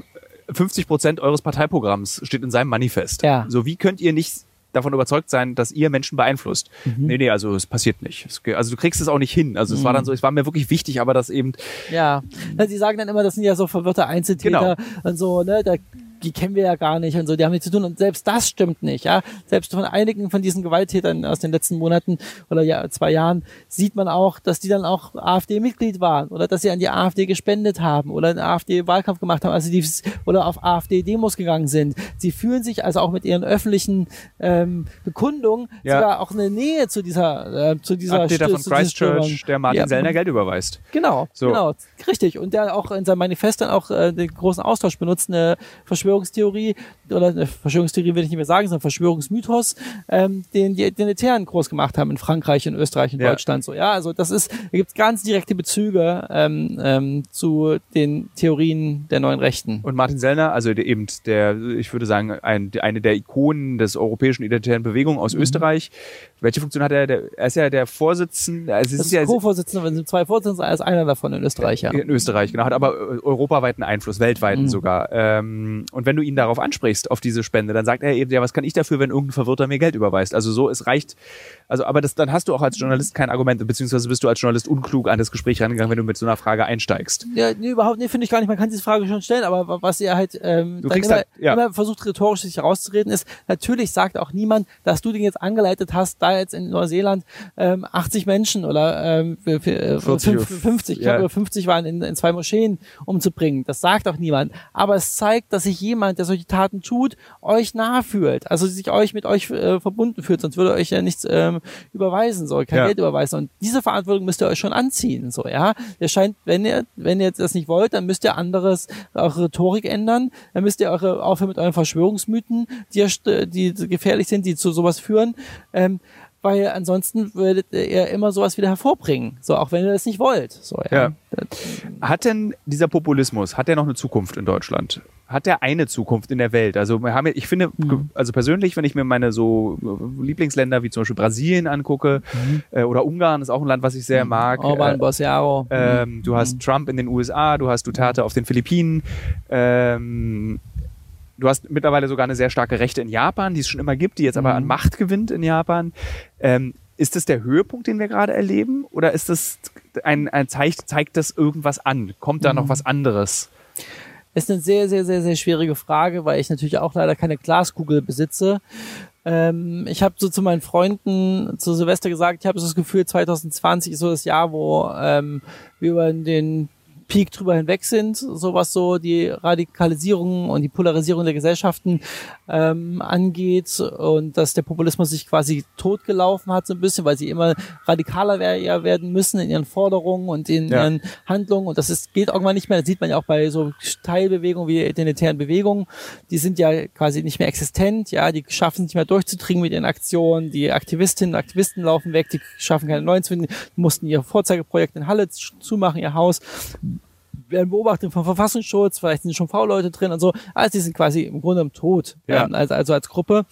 50 Prozent eures Parteiprogramms steht in seinem Manifest. Ja. So, wie könnt ihr nicht davon überzeugt sein, dass ihr Menschen beeinflusst? Mhm. Nee, nee, also es passiert nicht. Es, also du kriegst es auch nicht hin. Also es war dann so, es war mir wirklich wichtig, aber das eben, Ja, Na, sie sagen dann immer, das sind ja so verwirrte Einzeltäter Genau. und so, ne, da, die kennen wir ja gar nicht und so, die haben nichts zu tun und selbst das stimmt nicht, ja. Selbst von einigen von diesen Gewalttätern aus den letzten Monaten oder ja, zwei Jahren sieht man auch, dass die dann auch AfD-Mitglied waren oder dass sie an die AfD gespendet haben oder einen AfD-Wahlkampf gemacht haben, also die oder auf AfD-Demos gegangen sind. Sie fühlen sich also auch mit ihren öffentlichen ähm, Bekundungen Ja. sogar auch eine Nähe zu dieser äh, zu dieser Attentäter St- von. Christchurch, der Martin Ja. Sellner Geld überweist. Genau, So. genau, richtig. Und der auch in seinem Manifest dann auch äh, den großen Austausch benutzt, eine Verschwörungstheorie, oder eine Verschwörungstheorie will ich nicht mehr sagen, sondern Verschwörungsmythos, ähm, den die Identitären groß gemacht haben in Frankreich, in Österreich, in Ja. Deutschland. So, ja, also das ist, da gibt es ganz direkte Bezüge ähm, ähm, zu den Theorien der neuen Rechten. Und Martin Sellner, also der, eben der, ich würde sagen, ein, eine der Ikonen des europäischen identitären Bewegung Mhm. aus Österreich. Welche Funktion hat er? Der, er ist ja der Vorsitzende, also es Das ist ist ja Co-Vorsitzender, wenn sind zwei Vorsitzende, er ist einer davon in Österreich, ja. in Österreich, genau, hat aber äh, europaweiten Einfluss, weltweiten Mhm. sogar. Ähm, und wenn du ihn darauf ansprichst, auf diese Spende, dann sagt er eben, ja, was kann ich dafür, wenn irgendein Verwirrter mir Geld überweist? Also so, es reicht, also aber das, dann hast du auch als Journalist kein Argument, beziehungsweise bist du als Journalist unklug an das Gespräch rangegangen, wenn du mit so einer Frage einsteigst. Ja, nee, überhaupt nicht, finde ich gar nicht. Man kann diese Frage schon stellen, aber wa- was ihr halt, ähm, Du kriegst immer, halt- ja. immer versucht rhetorisch sich herauszureden, ist, natürlich sagt auch niemand, dass du den jetzt angeleitet hast, da jetzt in Neuseeland ähm, 80 Menschen oder ähm, für, für, äh, 40 fünf- oder- 50, ich ja. glaube 50 waren in, in zwei Moscheen umzubringen. Das sagt auch niemand. Aber es zeigt, dass sich jemand, der solche Taten tut, euch nahe fühlt. Also sich euch mit euch äh, verbunden fühlt, sonst würde euch ja nichts ähm, überweisen, so kein Ja. Geld überweisen. Und diese Verantwortung müsst ihr euch schon anziehen, so ja. Ihr scheint, wenn ihr wenn ihr das nicht wollt, dann müsst ihr anderes eure Rhetorik ändern. Dann müsst ihr eure aufhören mit euren Verschwörungsmythen, die, die gefährlich sind, die zu sowas führen. Ähm, weil ansonsten würdet ihr immer sowas wieder hervorbringen. So, auch wenn ihr das nicht wollt. So, ja. Ja. Hat denn dieser Populismus, hat der noch eine Zukunft in Deutschland? Hat der eine Zukunft in der Welt? Also wir haben, ja- ich finde, Mhm. also persönlich, wenn ich mir meine so äh, Lieblingsländer wie zum Beispiel Brasilien angucke äh, oder Ungarn ist auch ein Land, was ich sehr mag. Mhm. Orban, äh, Bolsonaro. ähm, du hast Trump in den USA, du hast Duterte auf den Philippinen. Ähm, du hast mittlerweile sogar eine sehr starke Rechte in Japan, die es schon immer gibt, die jetzt aber Mhm. an Macht gewinnt in Japan. Ähm, ist das der Höhepunkt, den wir gerade erleben? Oder ist das ein, ein zeigt, zeigt das irgendwas an? Kommt da Mhm. noch was anderes? Ist eine sehr, sehr, sehr, sehr schwierige Frage, weil ich natürlich auch leider keine Glaskugel besitze. Ähm, ich habe so zu meinen Freunden zu Silvester gesagt, ich habe so das Gefühl, 2020 ist so das Jahr, wo ähm, wir über den Peak drüber hinweg sind, so was so die Radikalisierung und die Polarisierung der Gesellschaften ähm, angeht und dass der Populismus sich quasi totgelaufen hat so ein bisschen, weil sie immer radikaler werden müssen in ihren Forderungen und in ja. ihren Handlungen und das ist, geht irgendwann nicht mehr. Das sieht man ja auch bei so Teilbewegungen wie identitären Bewegungen. Die sind ja quasi nicht mehr existent, ja, die schaffen es nicht mehr durchzudringen mit ihren Aktionen. Die Aktivistinnen und Aktivisten laufen weg, die schaffen keine neuen zu finden, mussten ihr Vorzeigeprojekt in Halle zumachen, ihr Haus werden beobachtet vom Verfassungsschutz, vielleicht sind schon V-Leute drin und so. Also die sind quasi im Grunde im Tod, ja. ähm, also, also als Gruppe.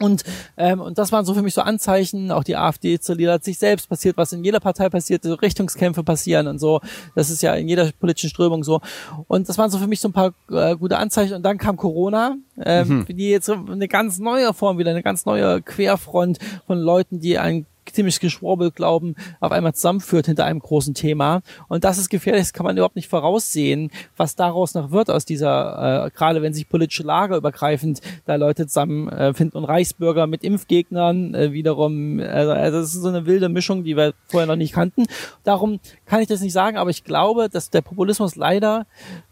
Und, ähm, und das waren so für mich so Anzeichen, auch die AfD zerliedert sich selbst, passiert, was in jeder Partei passiert, so Richtungskämpfe passieren und so. Das ist ja in jeder politischen Strömung so. Und das waren so für mich so ein paar äh, gute Anzeichen. Und dann kam Corona, ähm, mhm. die jetzt eine ganz neue Form, wieder eine ganz neue Querfront von Leuten, die ein ziemlich geschwurbelt glauben, auf einmal zusammenführt hinter einem großen Thema. Und das ist gefährlich, das kann man überhaupt nicht voraussehen, was daraus noch wird aus dieser, äh, gerade wenn sich politische Lager übergreifend da Leute zusammenfinden äh, und Reichsbürger mit Impfgegnern äh, wiederum, also, also das ist so eine wilde Mischung, die wir vorher noch nicht kannten. Darum kann ich das nicht sagen, aber ich glaube, dass der Populismus leider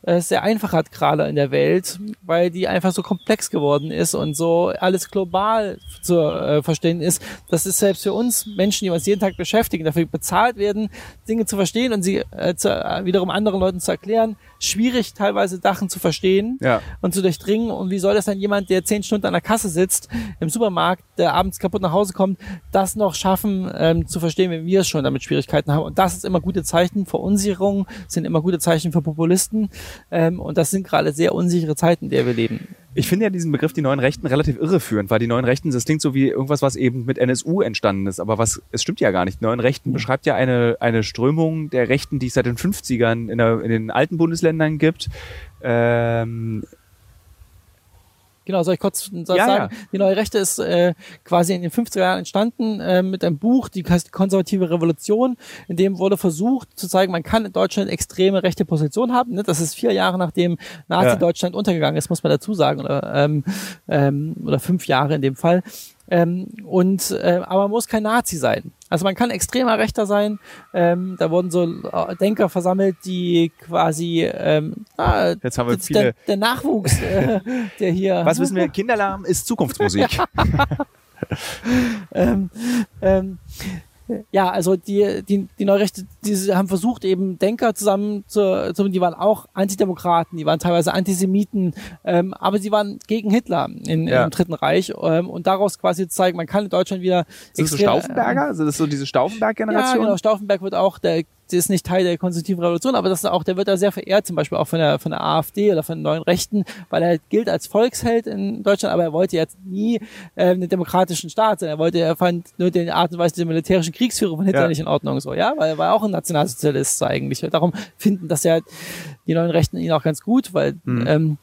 äh, sehr einfach hat gerade in der Welt, weil die einfach so komplex geworden ist und so alles global zu äh, verstehen ist. Das ist selbst für uns Menschen, die uns jeden Tag beschäftigen, dafür bezahlt werden, Dinge zu verstehen und sie äh, zu, äh, wiederum anderen Leuten zu erklären, schwierig teilweise Sachen zu verstehen ja. und zu durchdringen. Und wie soll das dann jemand, der zehn Stunden an der Kasse sitzt im Supermarkt, der abends kaputt nach Hause kommt, das noch schaffen ähm, zu verstehen, wenn wir es schon damit Schwierigkeiten haben? Und das ist immer gute Zeichen. Verunsicherung sind immer gute Zeichen für Populisten. Ähm, und das sind gerade sehr unsichere Zeiten, in der wir leben. Ich finde ja diesen Begriff die neuen Rechten relativ irreführend, weil die neuen Rechten, das klingt so wie irgendwas, was eben mit NSU entstanden ist, aber was, es stimmt ja gar nicht. Die neuen Rechten beschreibt ja eine, eine Strömung der Rechten, die es seit den 50ern in, der, in den alten Bundesländern gibt. Ähm, Genau, soll ich kurz ja, sagen? Ja. Die neue Rechte ist äh, quasi in den 50er Jahren entstanden äh, mit einem Buch, die heißt Konservative Revolution, in dem wurde versucht zu zeigen, man kann in Deutschland extreme rechte Position haben. Ne? Das ist vier Jahre nachdem Nazi-Deutschland ja. untergegangen ist, muss man dazu sagen, oder, ähm, ähm, oder fünf Jahre in dem Fall. Ähm, und äh, aber man muss kein Nazi sein. Also man kann extremer Rechter sein. Ähm, da wurden so äh, Denker versammelt, die quasi ähm, ah, jetzt haben wir viele der, der Nachwuchs, äh, der hier. Was wissen wir? Kinderlahm ist Zukunftsmusik. ähm, ähm, ja, also die, die, die Neurechte, die haben versucht, eben Denker zusammen zu, zu die waren auch Antidemokraten, die waren teilweise Antisemiten, ähm, aber sie waren gegen Hitler in, ja. im Dritten Reich ähm, und daraus quasi zu zeigen, man kann in Deutschland wieder. Sind das so Stauffenberger? Ähm, also das ist so diese Stauffenberg-Generation? Ja, genau, Stauffenberg wird auch, der der ist nicht Teil der konstitutiven Revolution, aber das ist auch, der wird da sehr verehrt, zum Beispiel auch von der, von der AfD oder von den neuen Rechten, weil er gilt als Volksheld in Deutschland, aber er wollte jetzt nie äh, einen demokratischen Staat sein. Er wollte, er fand nur die Art und Weise der militärischen Kriegsführung von Hitler ja. nicht in Ordnung, so, ja, weil er war auch ein Nationalsozialist eigentlich. Darum finden das ja die neuen Rechten ihn auch ganz gut, weil, mhm. ähm,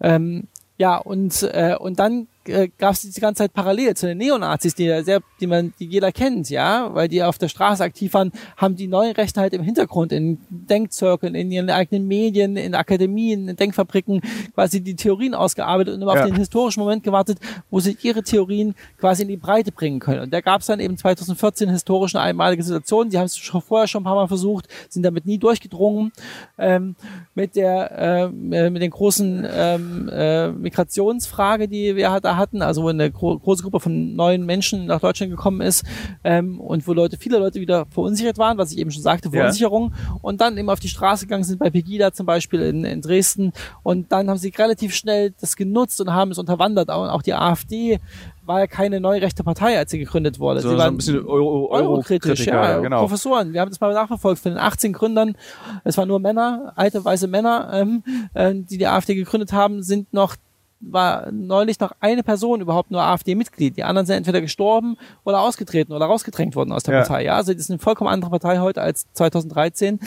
ähm, ja, und, äh, und dann äh, gab es die ganze Zeit parallel zu den Neonazis, die ja sehr, die man, die jeder kennt, ja, weil die auf der Straße aktiv waren, haben die neuen Rechte halt im Hintergrund in Denkzirkeln, in ihren eigenen Medien, in Akademien, in Denkfabriken quasi die Theorien ausgearbeitet und immer ja. auf den historischen Moment gewartet, wo sie ihre Theorien quasi in die Breite bringen können. Und da gab es dann eben 2014 historische einmalige Situationen, die haben es schon vorher schon ein paar Mal versucht, sind damit nie durchgedrungen ähm, mit der äh, mit den großen ähm, äh, Migrationsfrage, die wir da hatten, also wo eine gro große Gruppe von neuen Menschen nach Deutschland gekommen ist ähm, und wo Leute, viele Leute wieder verunsichert waren, was ich eben schon sagte, Verunsicherung ja. und dann eben auf die Straße gegangen sind, bei Pegida zum Beispiel in, in Dresden und dann haben sie relativ schnell das genutzt und haben es unterwandert. Auch, auch die AfD war ja keine neurechte Partei, als sie gegründet wurde. So, sie so waren ein bisschen Euro, eurokritisch, Euro ja, genau. Professoren. Wir haben das mal nachverfolgt von den 18 Gründern. Es waren nur Männer, alte weiße Männer, ähm, äh, die die AfD gegründet haben, sind noch war neulich noch eine Person überhaupt nur AfD-Mitglied. Die anderen sind entweder gestorben oder ausgetreten oder rausgedrängt worden aus der ja. Partei. Ja, also das ist eine vollkommen andere Partei heute als 2013.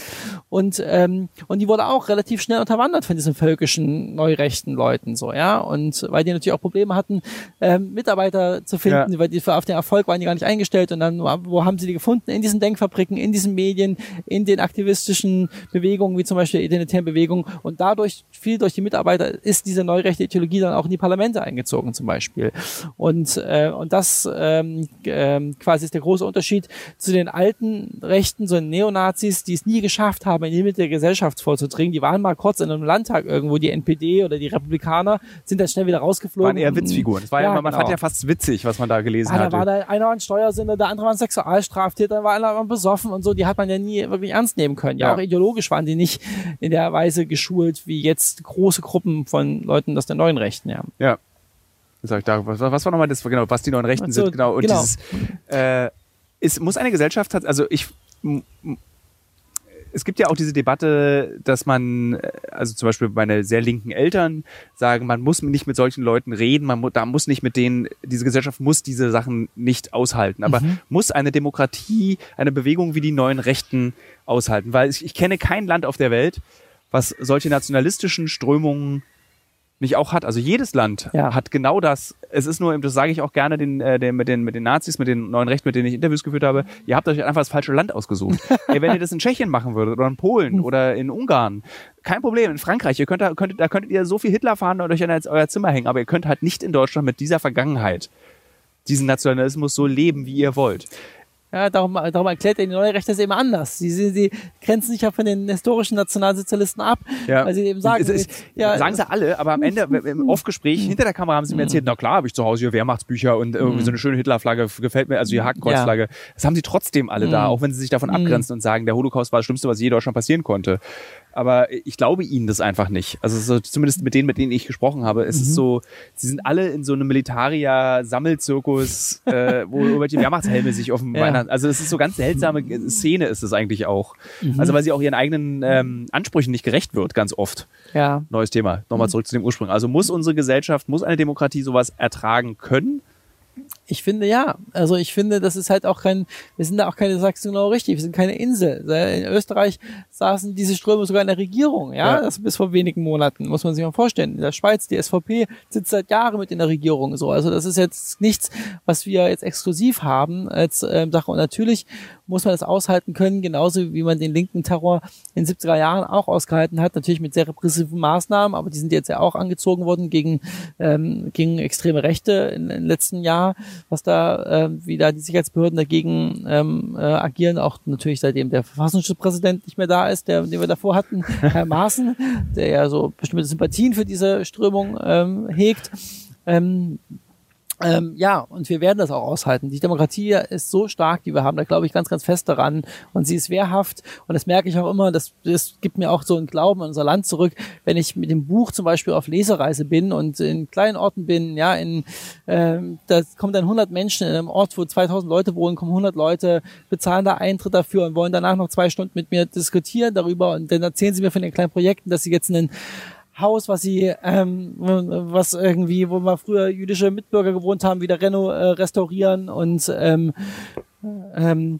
Und ähm, und die wurde auch relativ schnell unterwandert von diesen völkischen neurechten Leuten so, ja. Und weil die natürlich auch Probleme hatten, ähm, Mitarbeiter zu finden, ja. weil die für auf den Erfolg waren die gar nicht eingestellt. Und dann wo haben sie die gefunden? In diesen Denkfabriken, in diesen Medien, in den aktivistischen Bewegungen wie zum Beispiel der identitären Bewegung. Und dadurch viel durch die Mitarbeiter ist diese neurechte Ideologie dann auch in die Parlamente eingezogen zum Beispiel. Und, äh, und das ähm, ähm, quasi ist der große Unterschied zu den alten Rechten, so Neonazis, die es nie geschafft haben, in die Mitte der Gesellschaft vorzudringen. Die waren mal kurz in einem Landtag irgendwo, die NPD oder die Republikaner, sind dann schnell wieder rausgeflogen. Waren eher Witzfiguren. War ja, ja man genau. fand ja fast witzig, was man da gelesen hat. Da war da einer war ein Steuersünder, der andere war ein Sexualstraftäter, da war einer besoffen und so. Die hat man ja nie wirklich ernst nehmen können. Ja, ja. auch ideologisch waren die nicht in der Weise geschult, wie jetzt große Gruppen von Leuten aus der neuen Rechten. Ja. ja. Sag ich da, was, was war nochmal das, genau, was die neuen Rechten so, sind, genau. Und genau. dieses, äh, ist, muss eine Gesellschaft, also ich, es gibt ja auch diese Debatte, dass man, äh, also zum Beispiel meine sehr linken Eltern sagen, man muss nicht mit solchen Leuten reden, man da muss nicht mit denen, diese Gesellschaft muss diese Sachen nicht aushalten. Aber mhm. muss eine Demokratie, eine Bewegung wie die neuen Rechten aushalten? Weil ich, ich kenne kein Land auf der Welt, was solche nationalistischen Strömungen nicht auch hat. Also jedes Land ja. hat genau das. Es ist nur, das sage ich auch gerne den, äh, den, mit, den, mit den Nazis, mit den neuen Rechten, mit denen ich Interviews geführt habe, ihr habt euch einfach das falsche Land ausgesucht. Ey, wenn ihr das in Tschechien machen würdet oder in Polen hm. oder in Ungarn, kein Problem. In Frankreich, ihr könnt da, könnt, da könntet ihr so viel Hitler fahren und euch in euer Zimmer hängen, aber ihr könnt halt nicht in Deutschland mit dieser Vergangenheit diesen Nationalismus so leben, wie ihr wollt. Ja, darum, darum erklärt er die neue Rechte eben anders. Sie, sie, sie grenzen sich ja von den historischen Nationalsozialisten ab, ja. weil sie eben sagen, es, es, ja, sagen sie alle, aber am Ende im Off-Gespräch hinter der Kamera haben sie mir erzählt, na klar, habe ich zu Hause hier Wehrmachtsbücher und irgendwie so eine schöne Hitlerflagge gefällt mir, also die Hakenkreuzflagge. Ja. Das haben sie trotzdem alle da, auch wenn sie sich davon abgrenzen und sagen, der Holocaust war das Schlimmste, was je Deutschland passieren konnte aber ich glaube ihnen das einfach nicht. Also so, zumindest mit denen, mit denen ich gesprochen habe, es mhm. ist so, sie sind alle in so einem Militaria-Sammelzirkus, äh, wo irgendwelche Wehrmachtshelme sich auf dem ja. Weihnachten, also es ist so ganz seltsame Szene ist es eigentlich auch. Mhm. Also weil sie auch ihren eigenen ähm, Ansprüchen nicht gerecht wird, ganz oft. Ja. Neues Thema. Nochmal zurück zu dem Ursprung. Also muss unsere Gesellschaft, muss eine Demokratie sowas ertragen können? Ich finde ja. Also ich finde, das ist halt auch kein, wir sind da auch keine, sagst du genau richtig, wir sind keine Insel. In Österreich saßen diese Ströme sogar in der Regierung, ja, ja. das bis vor wenigen Monaten, muss man sich mal vorstellen. In der Schweiz, die SVP sitzt seit Jahren mit in der Regierung so. Also das ist jetzt nichts, was wir jetzt exklusiv haben als ähm, Sache. Und natürlich muss man das aushalten können, genauso wie man den linken Terror in den 70er Jahren auch ausgehalten hat, natürlich mit sehr repressiven Maßnahmen, aber die sind jetzt ja auch angezogen worden gegen, ähm, gegen extreme Rechte in, den letzten Jahr, was da, äh, wie da die Sicherheitsbehörden dagegen ähm, äh, agieren, auch natürlich seitdem der Verfassungsschutzpräsident nicht mehr da ist, der, den wir davor hatten, Herr Maaßen, der ja so bestimmte Sympathien für diese Strömung ähm, hegt. Ähm, ähm, ja, und wir werden das auch aushalten. Die Demokratie ist so stark, die wir haben, da glaube ich ganz, ganz fest daran. Und sie ist wehrhaft. Und das merke ich auch immer, das, das gibt mir auch so einen Glauben an unser Land zurück, wenn ich mit dem Buch zum Beispiel auf Lesereise bin und in kleinen Orten bin, ja, in, ähm, da kommen dann 100 Menschen in einem Ort, wo 2000 Leute wohnen, kommen 100 Leute, bezahlen da Eintritt dafür und wollen danach noch zwei Stunden mit mir diskutieren darüber und dann erzählen sie mir von den kleinen Projekten, dass sie jetzt einen Haus, was sie, ähm, was irgendwie, wo mal früher jüdische Mitbürger gewohnt haben, wieder reno äh, restaurieren und ähm, ähm,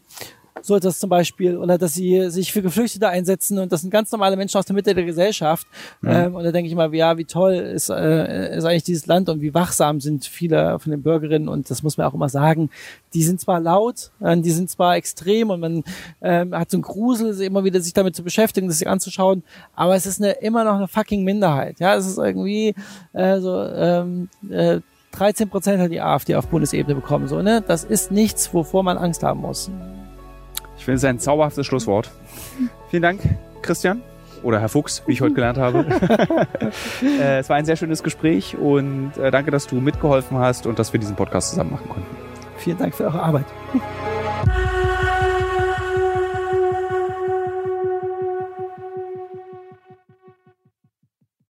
so etwas zum Beispiel, oder dass sie sich für Geflüchtete einsetzen und das sind ganz normale Menschen aus der Mitte der Gesellschaft. Mhm. Ähm, und da denke ich mal, ja, wie toll ist, äh, ist eigentlich dieses Land und wie wachsam sind viele von den Bürgerinnen und das muss man auch immer sagen. Die sind zwar laut, äh, die sind zwar extrem und man ähm, hat so einen Grusel, immer wieder sich damit zu beschäftigen, das sich anzuschauen, aber es ist eine, immer noch eine fucking Minderheit. Ja, es ist irgendwie äh, so ähm, äh, 13 Prozent hat die AfD auf Bundesebene bekommen. So, ne? Das ist nichts, wovor man Angst haben muss. Ich finde es ein zauberhaftes Schlusswort. Vielen Dank, Christian. Oder Herr Fuchs, wie ich heute gelernt habe. äh, es war ein sehr schönes Gespräch und äh, danke, dass du mitgeholfen hast und dass wir diesen Podcast zusammen machen konnten. Vielen Dank für eure Arbeit.